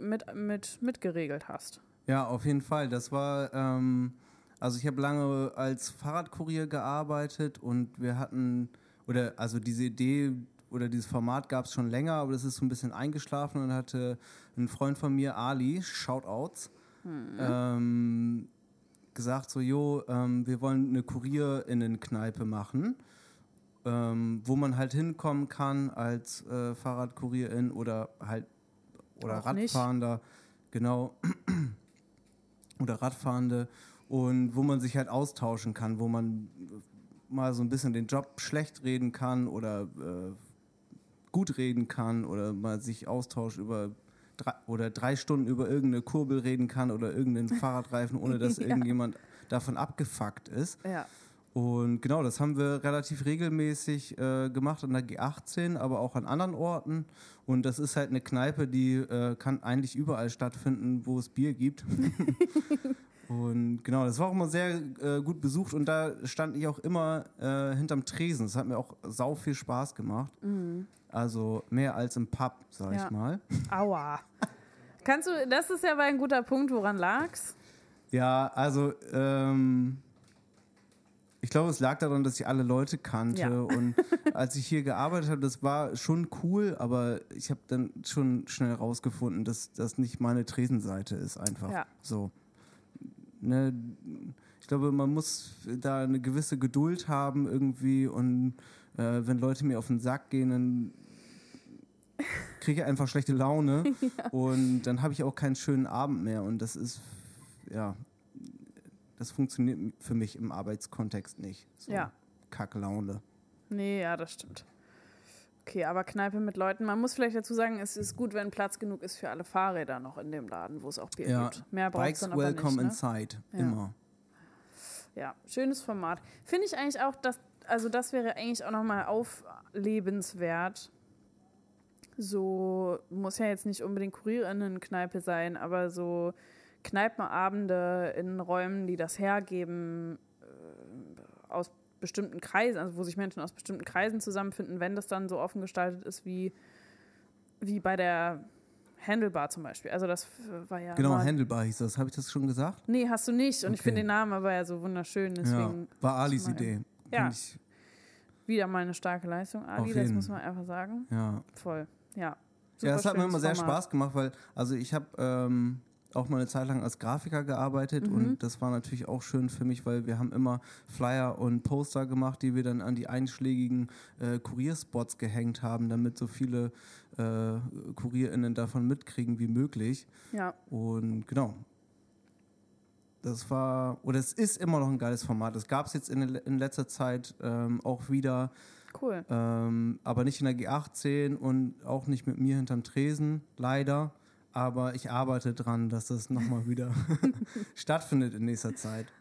mit, mit, mitgeregelt hast. Ja, auf jeden Fall. Das war, ähm, also ich habe lange als Fahrradkurier gearbeitet und wir hatten, oder also diese Idee oder dieses Format gab es schon länger, aber das ist so ein bisschen eingeschlafen und hatte ein Freund von mir, Ali, Shoutouts, ähm, gesagt so, jo, ähm, wir wollen eine Kurierinnenkneipe machen, ähm, wo man halt hinkommen kann als äh, Fahrradkurierin oder halt oder Auch nicht. Radfahrender, genau, oder Radfahrende und wo man sich halt austauschen kann, wo man mal so ein bisschen den Job schlecht reden kann oder äh, gut reden kann oder mal sich austauscht über drei, oder drei Stunden über irgendeine Kurbel reden kann oder irgendeinen Fahrradreifen, ohne dass Ja. irgendjemand davon abgefuckt ist. Ja. Und genau, das haben wir relativ regelmäßig äh, gemacht an der G18, aber auch an anderen Orten. Und das ist halt eine Kneipe, die äh, kann eigentlich überall stattfinden, wo es Bier gibt. und genau, das war auch immer sehr äh, gut besucht und da stand ich auch immer äh, hinterm Tresen. Das hat mir auch sau viel Spaß gemacht. Also mehr als im Pub, sag Ja. ich mal. Aua. Kannst du, das ist ja aber ein guter Punkt, woran lag's? Ja, also ähm, ich glaube, es lag daran, dass ich alle Leute kannte Ja. und als ich hier gearbeitet habe, das war schon cool, aber ich habe dann schon schnell rausgefunden, dass das nicht meine Tresenseite ist einfach Ja. so. Ne, ich glaube, man muss da eine gewisse Geduld haben irgendwie und äh, wenn Leute mir auf den Sack gehen, dann kriege ich einfach schlechte Laune und dann habe ich auch keinen schönen Abend mehr und das ist ja das funktioniert für mich im Arbeitskontext nicht. So Ja. Kacklaune. Nee, ja, das stimmt. Okay, aber Kneipe mit Leuten. Man muss vielleicht dazu sagen, es ist gut, wenn Platz genug ist für alle Fahrräder noch in dem Laden, wo es auch Bier Ja, gibt. Mehr braucht es Bikes dann aber welcome nicht. Ne? inside. Ja. Immer. Ja, schönes Format. Finde ich eigentlich auch, dass, also das wäre eigentlich auch nochmal auflebenswert. So muss ja jetzt nicht unbedingt Kurierinnenkneipe sein, aber so Kneipenabende in Räumen, die das hergeben, äh, aus bestimmten Kreisen, also wo sich Menschen aus bestimmten Kreisen zusammenfinden, wenn das dann so offen gestaltet ist wie, wie bei der Handlebar zum Beispiel. Also das war ja. Genau, mal- Handelbar hieß das. Habe ich das schon gesagt? Nee, hast du nicht. Und ich Okay. finde den Namen aber ja so wunderschön. Deswegen ja, war Alis Idee. Ja. Ich, wieder mal eine starke Leistung, Ali, das muss man einfach sagen. ja. Voll. Ja. ja, es hat mir immer sehr Format. Spaß gemacht, weil, also ich habe ähm, auch mal eine Zeit lang als Grafiker gearbeitet Mhm. und das war natürlich auch schön für mich, weil wir haben immer Flyer und Poster gemacht, die wir dann an die einschlägigen äh, Kurierspots gehängt haben, damit so viele äh, KurierInnen davon mitkriegen wie möglich. Ja, Und genau. Das war, oder es ist immer noch ein geiles Format. Es gab es jetzt in, in letzter Zeit ähm, auch wieder, cool. ähm, aber nicht in der G18 und auch nicht mit mir hinterm Tresen, leider. Aber ich arbeite dran, dass das nochmal wieder stattfindet in nächster Zeit.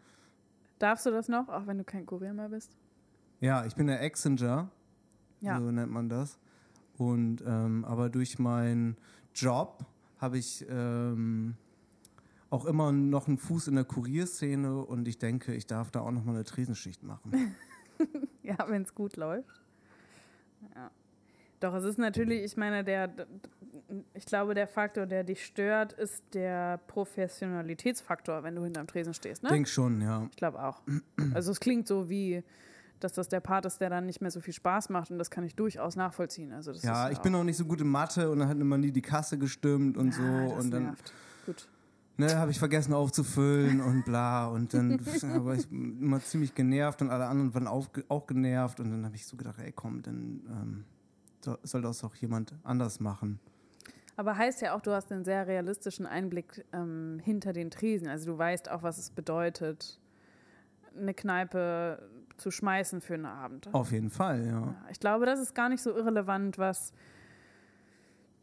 Darfst du das noch, auch wenn du kein Kurier mehr bist? Ja, ich bin der Exchanger, Ja. so nennt man das. Und ähm, aber durch meinen Job habe ich ähm, auch immer noch einen Fuß in der Kurierszene und ich denke, ich darf da auch noch mal eine Tresenschicht machen. Ja, wenn es gut läuft. Ja. Doch, es ist natürlich, ich meine, der, ich glaube, der Faktor, der dich stört, ist der Professionalitätsfaktor, wenn du hinterm Tresen stehst, ne? Denk schon, ja. Ich glaube auch. Also es klingt so wie, dass das der Part ist, der dann nicht mehr so viel Spaß macht und das kann ich durchaus nachvollziehen. Also das Ja, ich bin auch nicht so gut in Mathe und dann hat immer nie die Kasse gestimmt und so Ah, das und dann nervt. Gut. ne, habe ich vergessen aufzufüllen und bla und dann war ich immer ziemlich genervt und alle anderen waren auch, auch genervt und dann habe ich so gedacht, ey komm, dann ähm, so, soll das auch jemand anders machen. Aber heißt ja auch, du hast einen sehr realistischen Einblick ähm, hinter den Tresen. Also du weißt auch, was es bedeutet, eine Kneipe zu schmeißen für einen Abend. Auf jeden Fall, ja. Ja, ich glaube, das ist gar nicht so irrelevant, was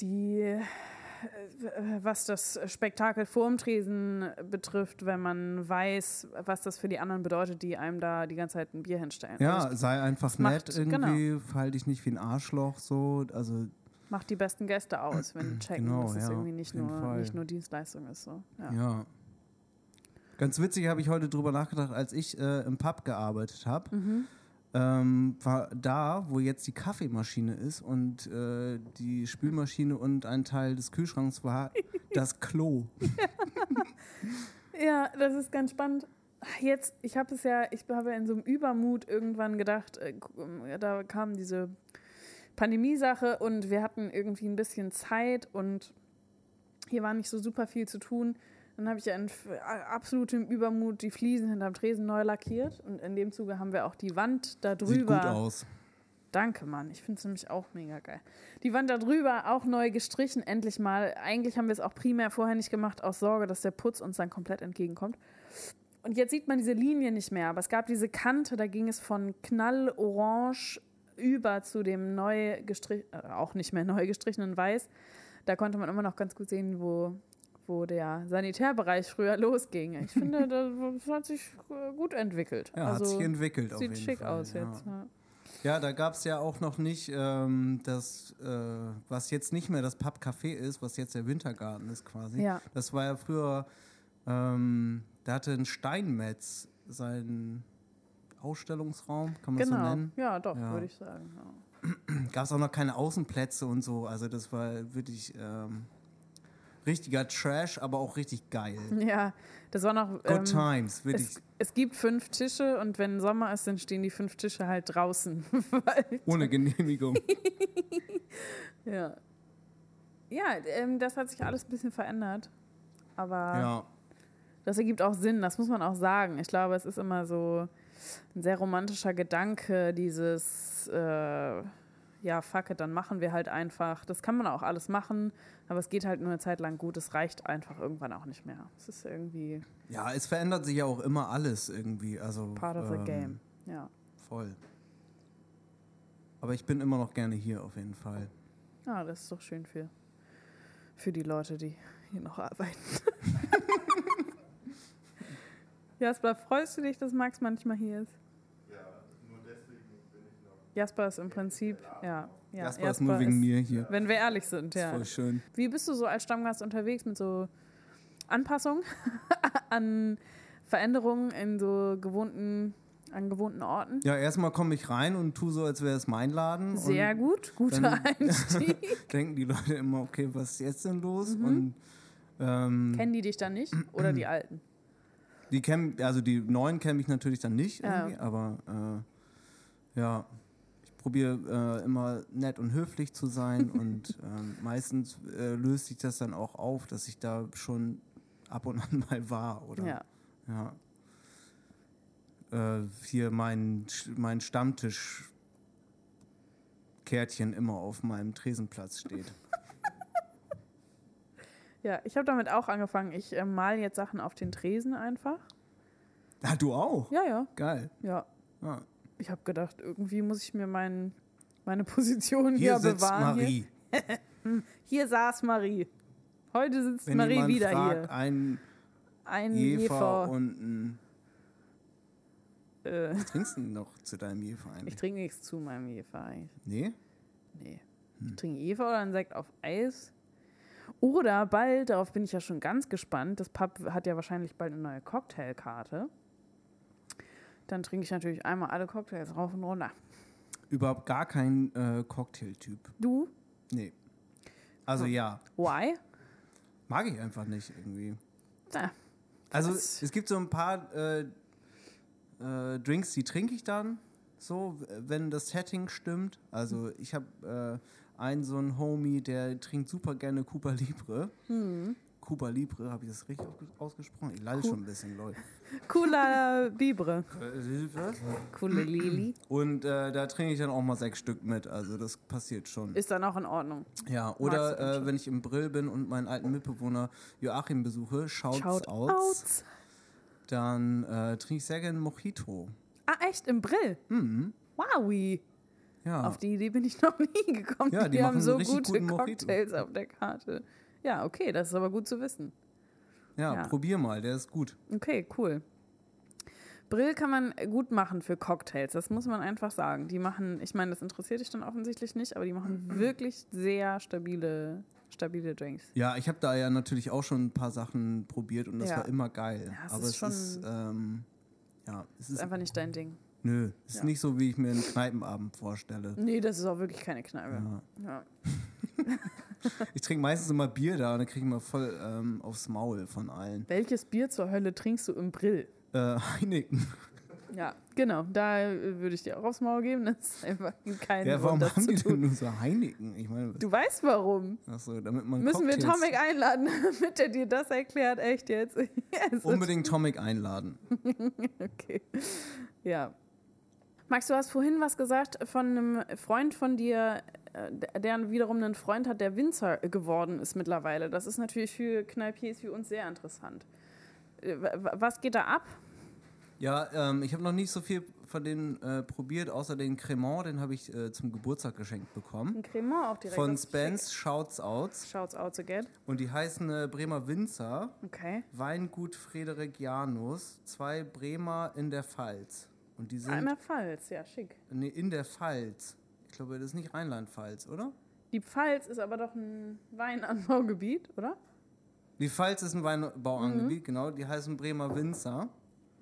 die was das Spektakel vorm Tresen betrifft, wenn man weiß, was das für die anderen bedeutet, die einem da die ganze Zeit ein Bier hinstellen. Ja, Also sei einfach macht- nett irgendwie, verhalte dich nicht wie ein Arschloch so, also macht die besten Gäste aus, wenn die checken, Genau, dass es ja, irgendwie nicht nur, Fall. nicht nur Dienstleistung ist. So. Ja. ja. Ganz witzig habe ich heute drüber nachgedacht, als ich äh, im Pub gearbeitet habe. Mhm. Ähm, war da, wo jetzt die Kaffeemaschine ist und äh, die Spülmaschine und ein Teil des Kühlschranks war das Klo. Ja, das ist ganz spannend. Jetzt, ich habe es ja, ich habe ja in so einem Übermut irgendwann gedacht, äh, gu- da kam diese Pandemiesache und wir hatten irgendwie ein bisschen Zeit und hier war nicht so super viel zu tun. Dann habe ich ja in absolutem Übermut die Fliesen hinterm Tresen neu lackiert und in dem Zuge haben wir auch die Wand da drüber. Sieht gut aus. Danke, Mann. Ich finde es nämlich auch mega geil. Die Wand da drüber auch neu gestrichen, endlich mal. Eigentlich haben wir es auch primär vorher nicht gemacht, aus Sorge, dass der Putz uns dann komplett entgegenkommt. Und jetzt sieht man diese Linie nicht mehr, aber es gab diese Kante, da ging es von knallorange über zu dem neu gestrichenen, äh, auch nicht mehr neu gestrichenen Weiß. Da konnte man immer noch ganz gut sehen, wo, wo der Sanitärbereich früher losging. Ich finde, das hat sich äh, gut entwickelt. Ja, hat Also, sich entwickelt auf Sieht schick Fall. aus ja. jetzt. Ja. Ja, da gab es ja auch noch nicht ähm, das, äh, was jetzt nicht mehr das Pub-Café ist, was jetzt der Wintergarten ist quasi. Ja. Das war ja früher, ähm, da hatte ein Steinmetz seinen Ausstellungsraum, kann man das so Genau, nennen. ja, doch, Ja. würde ich sagen. Ja. Gab es auch noch keine Außenplätze und so. Also das war wirklich ähm, richtiger Trash, aber auch richtig geil. Ja, das war noch. Good Ähm, times, wirklich. es, es gibt fünf Tische und wenn Sommer ist, dann stehen die fünf Tische halt draußen. Ohne Genehmigung. ja. Ja, ähm, das hat sich alles ein bisschen verändert. Aber ja. das ergibt auch Sinn, das muss man auch sagen. Ich glaube, es ist immer so ein sehr romantischer Gedanke, dieses, äh, ja, fuck it, dann machen wir halt einfach. Das kann man auch alles machen, aber es geht halt nur eine Zeit lang gut. Es reicht einfach irgendwann auch nicht mehr. Es ist irgendwie ja, es verändert sich ja auch immer alles irgendwie. Also, part of the ähm, game. Ja. Voll. Aber ich bin immer noch gerne hier auf jeden Fall. Ja, das ist doch schön für, für die Leute, die hier noch arbeiten. Jasper, freust du dich, dass Max manchmal hier ist? Ja, nur deswegen bin ich noch. Jasper ist im Prinzip, ja. ja Jasper ist nur wegen mir hier. Wenn wir ehrlich sind, ja. Voll schön. Wie bist du so als Stammgast unterwegs mit so Anpassungen an Veränderungen in so gewohnten, an gewohnten Orten? Ja, erstmal komme ich rein und tu so, als wäre es mein Laden. Sehr gut, guter Einstieg. denken die Leute immer, okay, was ist jetzt denn los? Mhm. Und ähm, Kennen die dich dann nicht? Oder die Alten? die kennen, also die neuen kennen mich natürlich dann nicht Ja. irgendwie, aber äh, ja, probiere äh, immer nett und höflich zu sein und ähm, meistens äh, löst sich das dann auch auf, dass ich da schon ab und an mal war oder Ja. ja. Äh, hier mein, mein Stammtisch Kärtchen immer auf meinem Tresenplatz steht. Ja, ich habe damit auch angefangen. Ich äh, mal jetzt Sachen auf den Tresen einfach. Ah, du auch? Ja, ja, Geil. ja. Ah. Ich habe gedacht, irgendwie muss ich mir mein, meine Position Hier hier, sitzt bewahren. Marie. Hier. hier saß Marie. Heute sitzt Wenn Marie wieder fragt, hier. ein Ein Jefer, Jefer. und ein. äh, Was trinkst du denn noch zu deinem Jefer ich eigentlich? trinke nichts zu meinem Jefer eigentlich. Nee? Nee. Hm. Ich trinke Jefer oder einen Sekt auf Eis. Oder bald, darauf bin ich ja schon ganz gespannt, das Pub hat ja wahrscheinlich bald eine neue Cocktailkarte. Dann trinke ich natürlich einmal alle Cocktails rauf und runter. Überhaupt gar kein äh, Cocktailtyp. Du? Nee. Also ja, Why? mag ich einfach nicht irgendwie. Na, Also Was? es gibt so ein paar äh, äh, Drinks, die trinke ich dann so, wenn das Setting stimmt. Also ich habe äh, einen so einen Homie, der trinkt super gerne Cuba Libre. Hm. Cuba Libre, habe ich das richtig ausges- ausgesprochen? Ich leide Cu- schon ein bisschen, Leute. Cooler Bibre. Äh, Coole Lili. Und äh, da trinke ich dann auch mal sechs Stück mit. Also das passiert schon. Ist dann auch in Ordnung. Ja, oder äh, wenn ich im Brill bin und meinen alten Mitbewohner Joachim besuche, Shouts Schaut outs, aus. dann äh, trinke ich sehr gerne Mojito. Ah, echt? Im Brill? Mhm. Wowi. Ja. Auf die Idee bin ich noch nie gekommen. Ja, die haben machen so gute. Cocktails auf der Karte. Ja, okay, das ist aber gut zu wissen. ja, ja. probier mal, der ist gut. Okay, cool. Brill kann man gut machen für Cocktails, das muss man einfach sagen. Die machen, ich meine, das interessiert dich dann offensichtlich nicht, aber die machen wirklich sehr stabile, stabile Drinks. Ja, ich habe da ja natürlich auch schon ein paar Sachen probiert und das Ja. war immer geil. Ja, Aber ist es schon- ist, ähm, ja, es Ist ist, einfach nicht dein Ding. nö, es ist Ja. nicht so, wie ich mir einen Kneipenabend vorstelle. Nee, das ist auch wirklich keine Kneipe. Ja. Ich trinke meistens immer Bier da und dann kriege ich mal voll ähm, aufs Maul von allen. Welches Bier zur Hölle trinkst du im Brill? Äh, Heineken. Ja, genau. Da äh, würde ich dir auch aufs Maul geben. Das ist einfach kein Ja, warum haben die denn nur so Heineken? Ich meine, Du weißt warum. achso, damit man Müssen wir Cocktails- Tomic einladen, damit er dir das erklärt. Echt jetzt? Es ist- Unbedingt Tomic einladen. Okay. Ja. Max, du hast vorhin was gesagt von einem Freund von dir, der der wiederum einen Freund hat, der Winzer geworden ist mittlerweile. Das ist natürlich für Kneipiers wie uns sehr interessant. Äh, Was geht da ab? Ja, ähm, ich habe noch nicht so viel von denen äh, probiert, außer den Cremant, den habe ich äh, zum Geburtstag geschenkt bekommen. Ein Cremant auch direkt. Von Spence Shouts Outs. Shouts out again. Und die heißen äh, Bremer Winzer, Okay. Weingut Frederik Janus, zwei Bremer in der Pfalz. Und die sind Einmal Pfalz, ja, schick. nee, in der Pfalz. Ich glaube, das ist nicht Rheinland-Pfalz, oder? Die Pfalz ist aber doch ein Weinanbaugebiet, oder? Die Pfalz ist ein Weinbauangebiet, Mhm. genau. Die heißen Bremer Winzer.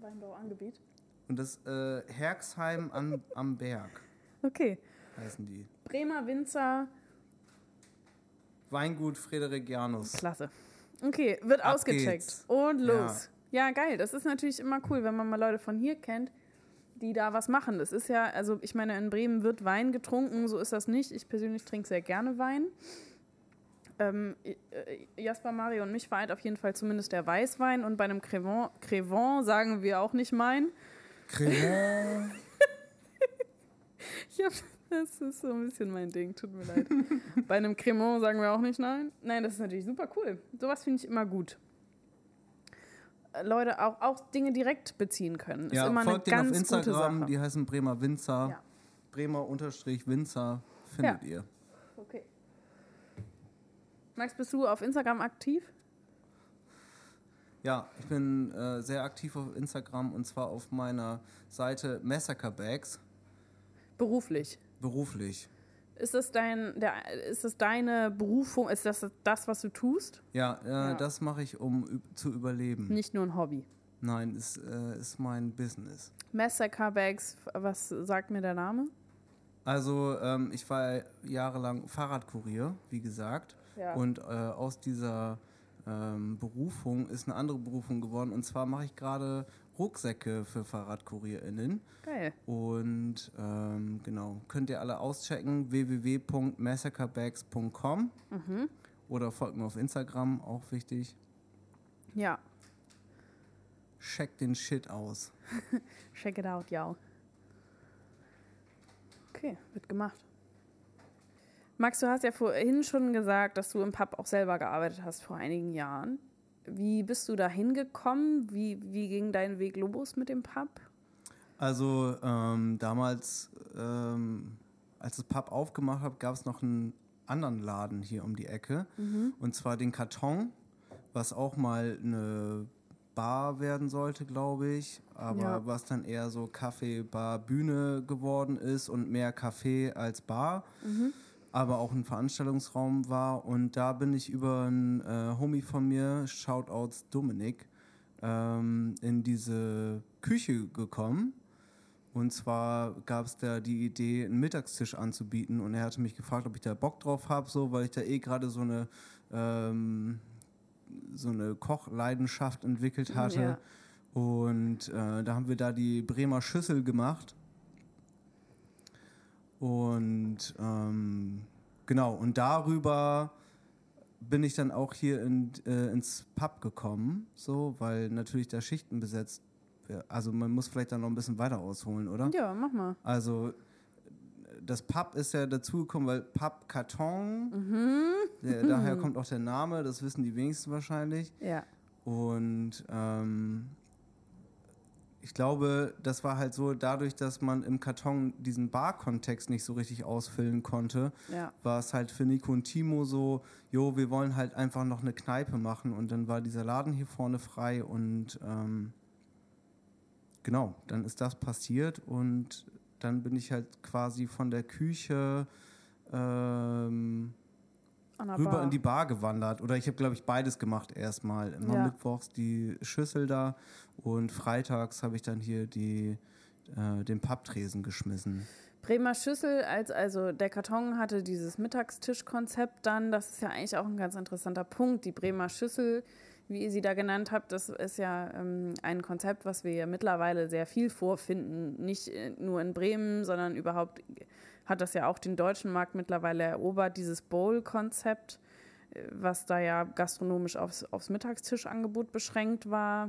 Weinbauangebiet. Und das äh, Herxheim an, am Berg Okay. heißen die. Bremer Winzer, Weingut Frederik Janus. klasse. Okay, wird Ab ausgecheckt. geht's. Und los. Ja. geil. Das ist natürlich immer cool, wenn man mal Leute von hier kennt, die da was machen. Das ist ja, also ich meine, in Bremen wird Wein getrunken, so ist das nicht. Ich persönlich trinke sehr gerne Wein. Ähm, äh, Jasper, Mario und mich vereint auf jeden Fall zumindest der Weißwein und bei einem Crevant, Crevant sagen wir auch nicht mein. Cremant. Ich hab, das ist so ein bisschen mein Ding, tut mir leid. Bei einem Cremant sagen wir auch nicht nein. Nein, das ist natürlich super cool. Sowas finde ich immer gut. Leute auch, auch Dinge direkt beziehen können. Ist Ja, immer eine folgt denen ganz auf gute Instagram, die heißen Bremer Winzer. Ja. Bremer-Winzer findet ihr. Okay. Max, bist du auf Instagram aktiv? Ja, ich bin äh, sehr aktiv auf Instagram und zwar auf meiner Seite Massacre Bags, Beruflich. beruflich. Ist das, dein, der, ist das deine Berufung? Ist das das, was du tust? Ja, äh, Ja. das mache ich, um zu überleben. Nicht nur ein Hobby. Nein, ist, äh, ist mein Business. Massacre Bags, was sagt mir der Name? Also ähm, ich war jahrelang Fahrradkurier, wie gesagt. Ja. Und äh, aus dieser ähm, Berufung ist eine andere Berufung geworden. Und zwar mache ich gerade Rucksäcke für FahrradkurierInnen. Geil. Und ähm, genau, könnt ihr alle auschecken, www.massacrebags.com Mhm. oder folgt mir auf Instagram, auch wichtig. Ja, Checkt den Shit aus. check it out, ja. Okay, wird gemacht. Max, du hast ja vorhin schon gesagt, dass du im Pub auch selber gearbeitet hast vor einigen Jahren. Wie bist du da hingekommen? Wie, wie ging dein Weg los mit dem Pub? Also ähm, damals, ähm, als das Pub aufgemacht habe, gab es noch einen anderen Laden hier um die Ecke. Und zwar den Karton, was auch mal eine Bar werden sollte, glaube ich. Aber Ja. was dann eher so Kaffee, Bar, Bühne geworden ist und mehr Café als Bar. Aber auch ein Veranstaltungsraum war. Und da bin ich über einen äh, Homie von mir, Shoutouts Dominik, ähm, in diese Küche gekommen. Und zwar gab es da die Idee, einen Mittagstisch anzubieten. Und er hatte mich gefragt, ob ich da Bock drauf habe, so, weil ich da eh gerade so eine, ähm, so eine Kochleidenschaft entwickelt hatte. Ja. Und äh, da haben wir da die Bremer Schüssel gemacht. Und ähm, genau, und darüber bin ich dann auch hier in, äh, ins Pub gekommen, so, weil natürlich da Schichten besetzt werden. Also man muss vielleicht dann noch ein bisschen weiter ausholen, oder? Ja, mach mal. Also das Pub ist ja dazugekommen, weil Pub Karton, der, daher kommt auch der Name, das wissen die wenigsten wahrscheinlich. Ja. Und ähm, ich glaube, das war halt so, dadurch, dass man im Karton diesen Bar-Kontext nicht so richtig ausfüllen konnte, Ja. war es halt für Nico und Timo so, jo, wir wollen halt einfach noch eine Kneipe machen. Und dann war dieser Laden hier vorne frei und ähm, genau, dann ist das passiert und dann bin ich halt quasi von der Küche ähm, rüber Bar. in die Bar gewandert. Oder ich habe, glaube ich, beides gemacht erstmal. Immer Ja. mittwochs die Schüssel da und freitags habe ich dann hier die, äh, den Papptresen geschmissen. Bremer Schüssel, als also der Karton hatte dieses Mittagstischkonzept dann, das ist ja eigentlich auch ein ganz interessanter Punkt. Die Bremer Schüssel, wie ihr sie da genannt habt, das ist ja ähm, ein Konzept, was wir ja mittlerweile sehr viel vorfinden. Nicht äh, nur in Bremen, sondern überhaupt hat das ja auch den deutschen Markt mittlerweile erobert, dieses Bowl-Konzept, äh, was da ja gastronomisch aufs, aufs Mittagstischangebot beschränkt war.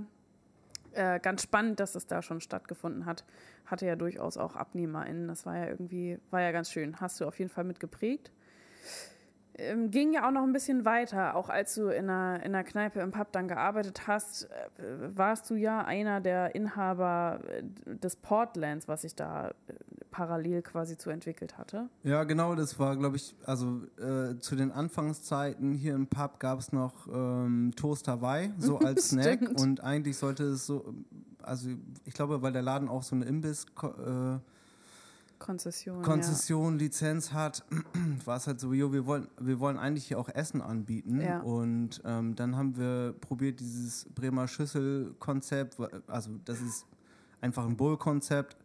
Äh, ganz spannend, dass es da schon stattgefunden hat. Hatte ja durchaus auch AbnehmerInnen. Das war ja irgendwie, war ja ganz schön. Hast du auf jeden Fall mitgeprägt. Ähm, ging ja auch noch ein bisschen weiter. Auch als du in einer, in einer Kneipe im Pub dann gearbeitet hast, äh, warst du ja einer der Inhaber äh, des Portlands, was sich da äh, parallel quasi zu entwickelt hatte. Ja, genau, das war, glaube ich, also äh, zu den Anfangszeiten hier im Pub gab es noch ähm, Toast Hawaii, so als Snack. Und eigentlich sollte es so, also ich glaube, weil der Laden auch so eine Imbiss. Äh, Konzession. Konzession, Lizenz hat, war es halt so, jo, wir wollen, wir wollen eigentlich hier auch Essen anbieten. Ja. Und ähm, dann haben wir probiert, dieses Bremer Schüssel-Konzept, also das ist einfach ein Bowl-Konzept,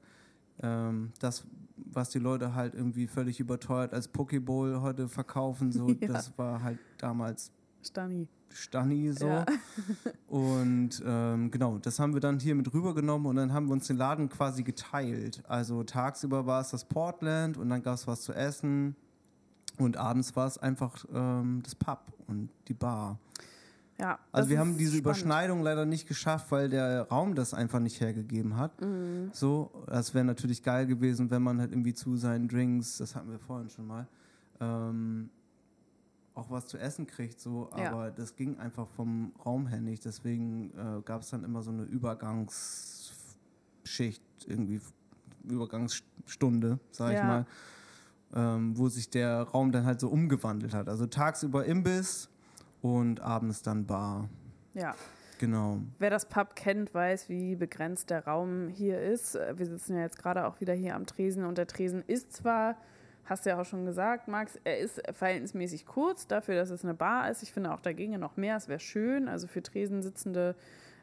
ähm, das, was die Leute halt irgendwie völlig überteuert als Pokeball heute verkaufen, so, Ja. das war halt damals Stani. Stani so. Ja. Und ähm, genau, das haben wir dann hier mit rübergenommen und dann haben wir uns den Laden quasi geteilt. Also tagsüber war es das Portland und dann gab es was zu essen und abends war es einfach ähm, das Pub und die Bar. Ja, Also wir haben diese spannend. Überschneidung leider nicht geschafft, weil der Raum das einfach nicht hergegeben hat. Mhm. So, das wäre natürlich geil gewesen, wenn man halt irgendwie zu seinen Drinks, das hatten wir vorhin schon mal, ähm, auch was zu essen kriegt, so, Ja. aber das ging einfach vom Raum her nicht. Deswegen äh, gab es dann immer so eine Übergangsschicht, irgendwie Übergangsstunde, sag ich Ja. mal, ähm, wo sich der Raum dann halt so umgewandelt hat. Also tagsüber Imbiss und abends dann Bar. Ja. Genau. Wer das Pub kennt, weiß, wie begrenzt der Raum hier ist. Wir sitzen ja jetzt gerade auch wieder hier am Tresen und der Tresen ist zwar, hast du ja auch schon gesagt, Max, er ist verhältnismäßig kurz dafür, dass es eine Bar ist. Ich finde auch dagegen noch mehr. Es wäre schön. Also für Tresensitzende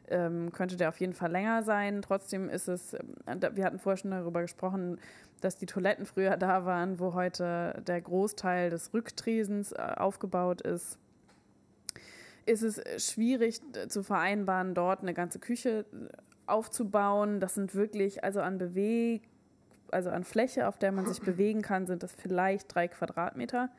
ähm, könnte der auf jeden Fall länger sein. Trotzdem ist es, ähm, wir hatten vorher schon darüber gesprochen, dass die Toiletten früher da waren, wo heute der Großteil des Rücktresens äh, aufgebaut ist ist es äh, schwierig zu vereinbaren, dort eine ganze Küche äh, aufzubauen. Das sind wirklich, also an Beweg, also an Fläche, auf der man sich bewegen kann, sind das vielleicht drei Quadratmeter.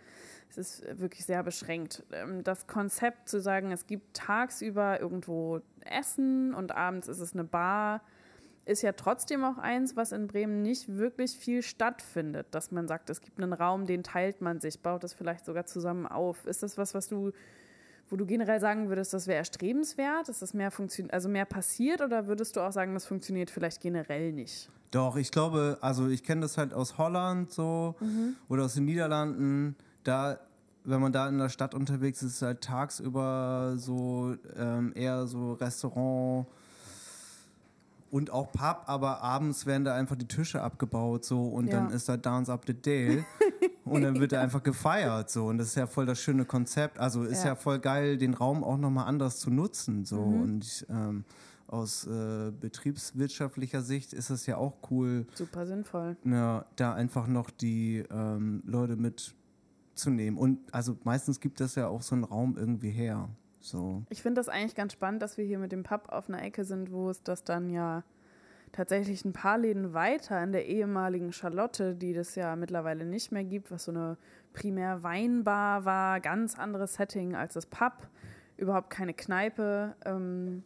Es ist äh, wirklich sehr beschränkt. Ähm, Das Konzept zu sagen, es gibt tagsüber irgendwo Essen und abends ist es eine Bar, ist ja trotzdem auch eins, was in Bremen nicht wirklich viel stattfindet. Dass man sagt, es gibt einen Raum, den teilt man sich, baut das vielleicht sogar zusammen auf. Ist das was, was du wo du generell sagen würdest, das wäre erstrebenswert, dass das mehr funktioniert, also mehr passiert, oder würdest du auch sagen, das funktioniert vielleicht generell nicht? Doch, ich glaube, also ich kenne das halt aus Holland so oder aus den Niederlanden. Da, wenn man da in der Stadt unterwegs ist, ist es halt tagsüber so ähm, eher so Restaurant und auch Pub, aber abends werden da einfach die Tische abgebaut so und Ja. dann ist da Dance Up the Dale und dann wird da einfach gefeiert so und das ist ja voll das schöne Konzept. Also ist ja, Ja. voll geil, den Raum auch nochmal anders zu nutzen so und ich, ähm, aus äh, betriebswirtschaftlicher Sicht ist es ja auch cool, Super sinnvoll. na, da einfach noch die ähm, Leute mitzunehmen. Und also meistens gibt das ja auch so einen Raum irgendwie her. So. Ich finde das eigentlich ganz spannend, dass wir hier mit dem Pub auf einer Ecke sind, wo es das dann ja tatsächlich ein paar Läden weiter in der ehemaligen Charlotte, die das ja mittlerweile nicht mehr gibt, was so eine primär Weinbar war, ganz anderes Setting als das Pub, überhaupt keine Kneipe. Ähm,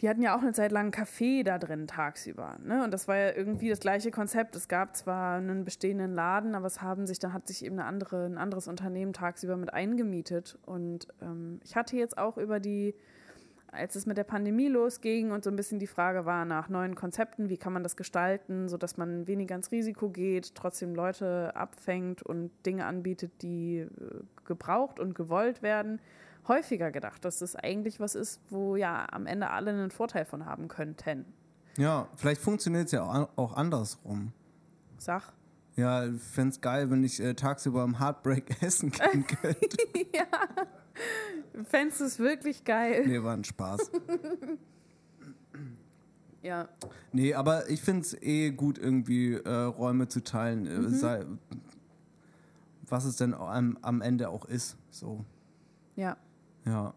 die hatten ja auch eine Zeit lang einen Café da drin tagsüber. Ne? Und das war ja irgendwie das gleiche Konzept. Es gab zwar einen bestehenden Laden, aber es haben sich, dann hat sich eben eine andere, ein anderes Unternehmen tagsüber mit eingemietet. Und ähm, ich hatte jetzt auch über die, als es mit der Pandemie losging und so ein bisschen die Frage war nach neuen Konzepten, wie kann man das gestalten, sodass man weniger ins Risiko geht, trotzdem Leute abfängt und Dinge anbietet, die äh, gebraucht und gewollt werden häufiger gedacht, dass das eigentlich was ist, wo ja am Ende alle einen Vorteil von haben könnten. Ja, vielleicht funktioniert es ja auch, andersrum. Sag. Ja, ich fände es geil, wenn ich äh, tagsüber am Heartbreak essen gehen könnte. ja. Fändest du es wirklich geil? nee, war ein Spaß. Ja. Nee, aber ich finde es eh gut, irgendwie äh, Räume zu teilen. äh, Sei, was es denn am, am Ende auch ist. So, Ja. ja.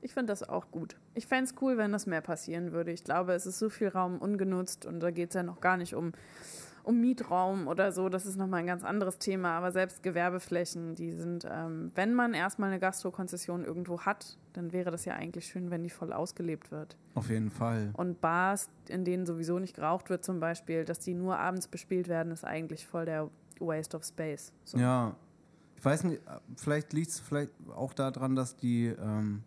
Ich finde das auch gut. Ich fände es cool, wenn das mehr passieren würde. Ich glaube, es ist so viel Raum ungenutzt und da geht es ja noch gar nicht um, um Mietraum oder so. Das ist nochmal ein ganz anderes Thema. Aber selbst Gewerbeflächen, die sind, ähm, wenn man erstmal eine Gastrokonzession irgendwo hat, dann wäre das ja eigentlich schön, wenn die voll ausgelebt wird. Auf jeden Fall. Und Bars, in denen sowieso nicht geraucht wird zum Beispiel, dass die nur abends bespielt werden, ist eigentlich voll der Waste of Space. So. Ja. Ich weiß nicht, vielleicht liegt es vielleicht auch daran, dass die, ähm,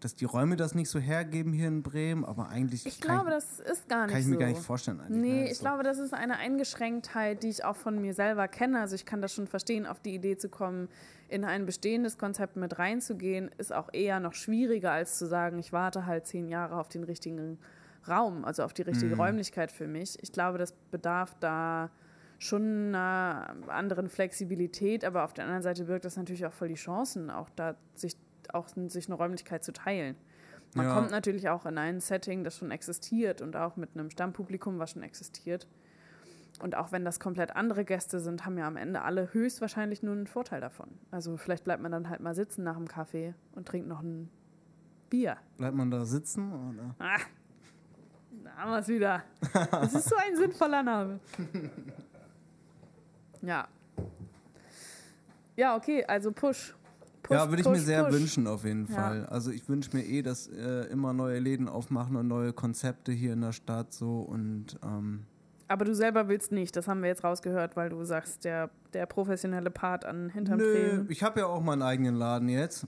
dass die Räume das nicht so hergeben hier in Bremen, aber eigentlich Ich kann, glaube, das ist gar ich, nicht kann ich so. mir gar nicht vorstellen. Eigentlich, Nee, ne? ich So. glaube, das ist eine Eingeschränktheit, die ich auch von mir selber kenne. Also ich kann das schon verstehen, auf die Idee zu kommen, in ein bestehendes Konzept mit reinzugehen, ist auch eher noch schwieriger, als zu sagen, ich warte halt zehn Jahre auf den richtigen Raum, also auf die richtige Mhm. Räumlichkeit für mich. Ich glaube, das bedarf da schon einer anderen Flexibilität, aber auf der anderen Seite birgt das natürlich auch voll die Chancen, auch da sich, auch sich eine Räumlichkeit zu teilen. Man Ja. kommt natürlich auch in ein Setting, das schon existiert und auch mit einem Stammpublikum, was schon existiert. Und auch wenn das komplett andere Gäste sind, haben ja am Ende alle höchstwahrscheinlich nur einen Vorteil davon. Also vielleicht bleibt man dann halt mal sitzen nach dem Kaffee und trinkt noch ein Bier. Bleibt man da sitzen? Oder? Ah, da haben wir es wieder. Das ist so ein sinnvoller Name. Ja. Ja, okay, also Push. Push ja, würde ich push, mir sehr push. wünschen auf jeden Ja. Fall. Also ich wünsche mir eh, dass äh, immer neue Läden aufmachen und neue Konzepte hier in der Stadt so und ähm, Aber du selber willst nicht, das haben wir jetzt rausgehört, weil du sagst, der, der professionelle Part an hinterm nö, Tresen. ich habe ja auch meinen eigenen Laden jetzt.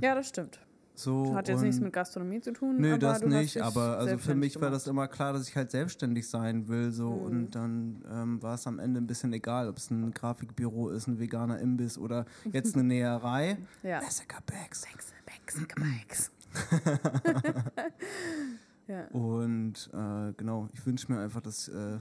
Ja, das stimmt. So, Hat jetzt nichts mit Gastronomie zu tun. Nö, das nicht, aber also für mich war das immer klar, dass ich halt selbstständig sein will. So Mhm. und dann ähm, war es am Ende ein bisschen egal, ob es ein Grafikbüro ist, ein veganer Imbiss oder jetzt eine Näherei. Ja. Jessica Bags. Bikes. ja. Und äh, genau, ich wünsche mir einfach, dass äh,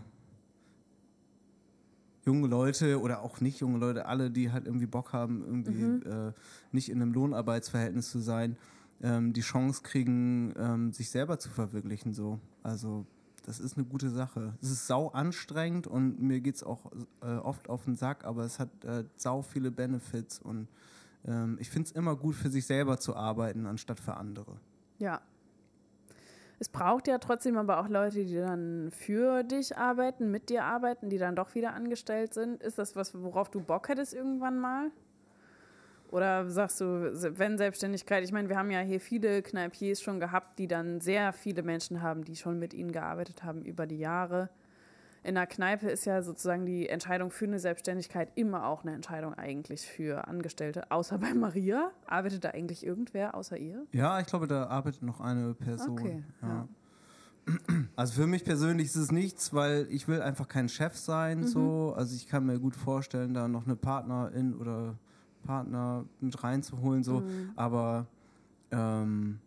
junge Leute oder auch nicht junge Leute, alle, die halt irgendwie Bock haben, irgendwie Mhm. äh, nicht in einem Lohnarbeitsverhältnis zu sein, ähm, die Chance kriegen, ähm, sich selber zu verwirklichen. So. Also das ist eine gute Sache. Es ist sau anstrengend und mir geht es auch äh, oft auf den Sack, aber es hat äh, sau viele Benefits und ähm, ich finde es immer gut, für sich selber zu arbeiten, anstatt für andere. Ja. Es braucht ja trotzdem aber auch Leute, die dann für dich arbeiten, mit dir arbeiten, die dann doch wieder angestellt sind. Ist das was, worauf du Bock hättest irgendwann mal? Oder sagst du, wenn Selbstständigkeit, ich meine, wir haben ja hier viele Kneipiers schon gehabt, die dann sehr viele Menschen haben, die schon mit ihnen gearbeitet haben über die Jahre. In der Kneipe ist ja sozusagen die Entscheidung für eine Selbstständigkeit immer auch eine Entscheidung eigentlich für Angestellte. Außer bei Maria. Arbeitet da eigentlich irgendwer außer ihr? Ja, ich glaube, da arbeitet noch eine Person. Okay, ja. Also für mich persönlich ist es nichts, weil ich will einfach kein Chef sein. So. Also ich kann mir gut vorstellen, da noch eine Partnerin oder Partner mit reinzuholen. So. Aber ähm,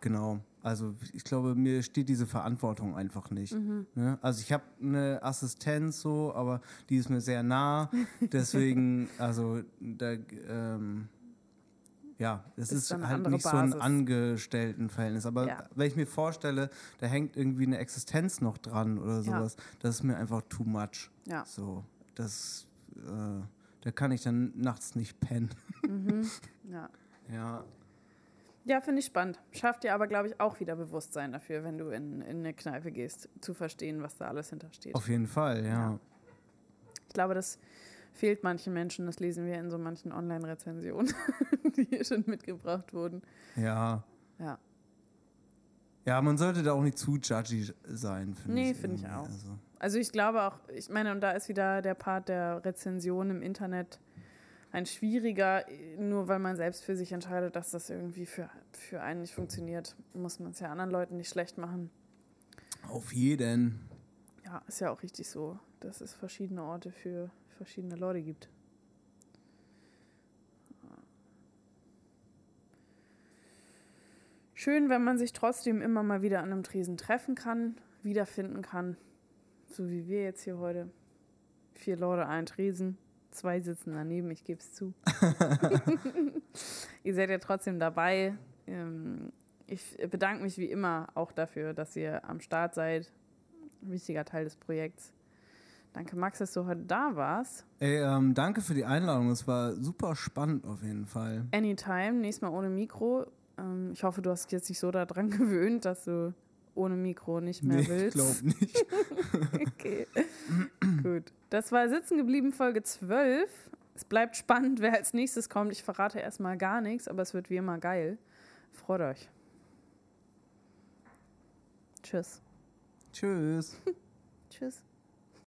genau. Also ich glaube, mir steht diese Verantwortung einfach nicht. Ne? Also ich habe eine Assistenz so, aber die ist mir sehr nah. Deswegen, also da ähm, ja, das Ist ist, halt nicht so ein Basis. Angestelltenverhältnis. Aber Ja. wenn ich mir vorstelle, da hängt irgendwie eine Existenz noch dran oder Ja. sowas, das ist mir einfach too much. Ja. So, das, äh, da kann ich dann nachts nicht pennen. Ja. Ja. Ja, finde ich spannend. Schafft dir aber, glaube ich, auch wieder Bewusstsein dafür, wenn du in, in eine Kneipe gehst, zu verstehen, was da alles hintersteht. Auf jeden Fall, ja. Ja. Ich glaube, das fehlt manchen Menschen. Das lesen wir in so manchen Online-Rezensionen, die hier schon mitgebracht wurden. Ja. Ja. Man sollte da auch nicht zu judgy sein, finde Nee, ich. finde ich auch. Also, Also ich glaube auch, ich meine, und da ist wieder der Part der Rezension im Internet ein schwieriger, nur weil man selbst für sich entscheidet, dass das irgendwie für, für einen nicht funktioniert, muss man es ja anderen Leuten nicht schlecht machen. auf jeden. Ja, ist ja auch richtig so, dass es verschiedene Orte für verschiedene Leute gibt. Schön, wenn man sich trotzdem immer mal wieder an einem Tresen treffen kann, wiederfinden kann. So wie wir jetzt hier heute. Vier Leute, ein Tresen, zwei sitzen daneben, ich gebe es zu. ihr seid ja trotzdem dabei. Ähm, Ich bedanke mich wie immer auch dafür, dass ihr am Start seid. Ein wichtiger Teil des Projekts. Danke, Max, dass du heute da warst. Ey, ähm, danke für die Einladung. Es war super spannend auf jeden Fall. Anytime, nächstes Mal ohne Mikro. Ähm, ich hoffe, du hast dich jetzt nicht so daran gewöhnt, dass du ohne Mikro nicht mehr Nee, ich willst. glaube nicht. Okay. Gut. Das war Sitzen geblieben, Folge 12. Es bleibt spannend, wer als nächstes kommt. Ich verrate erstmal gar nichts, aber es wird wie immer geil. Freut euch. Tschüss. Tschüss. Tschüss.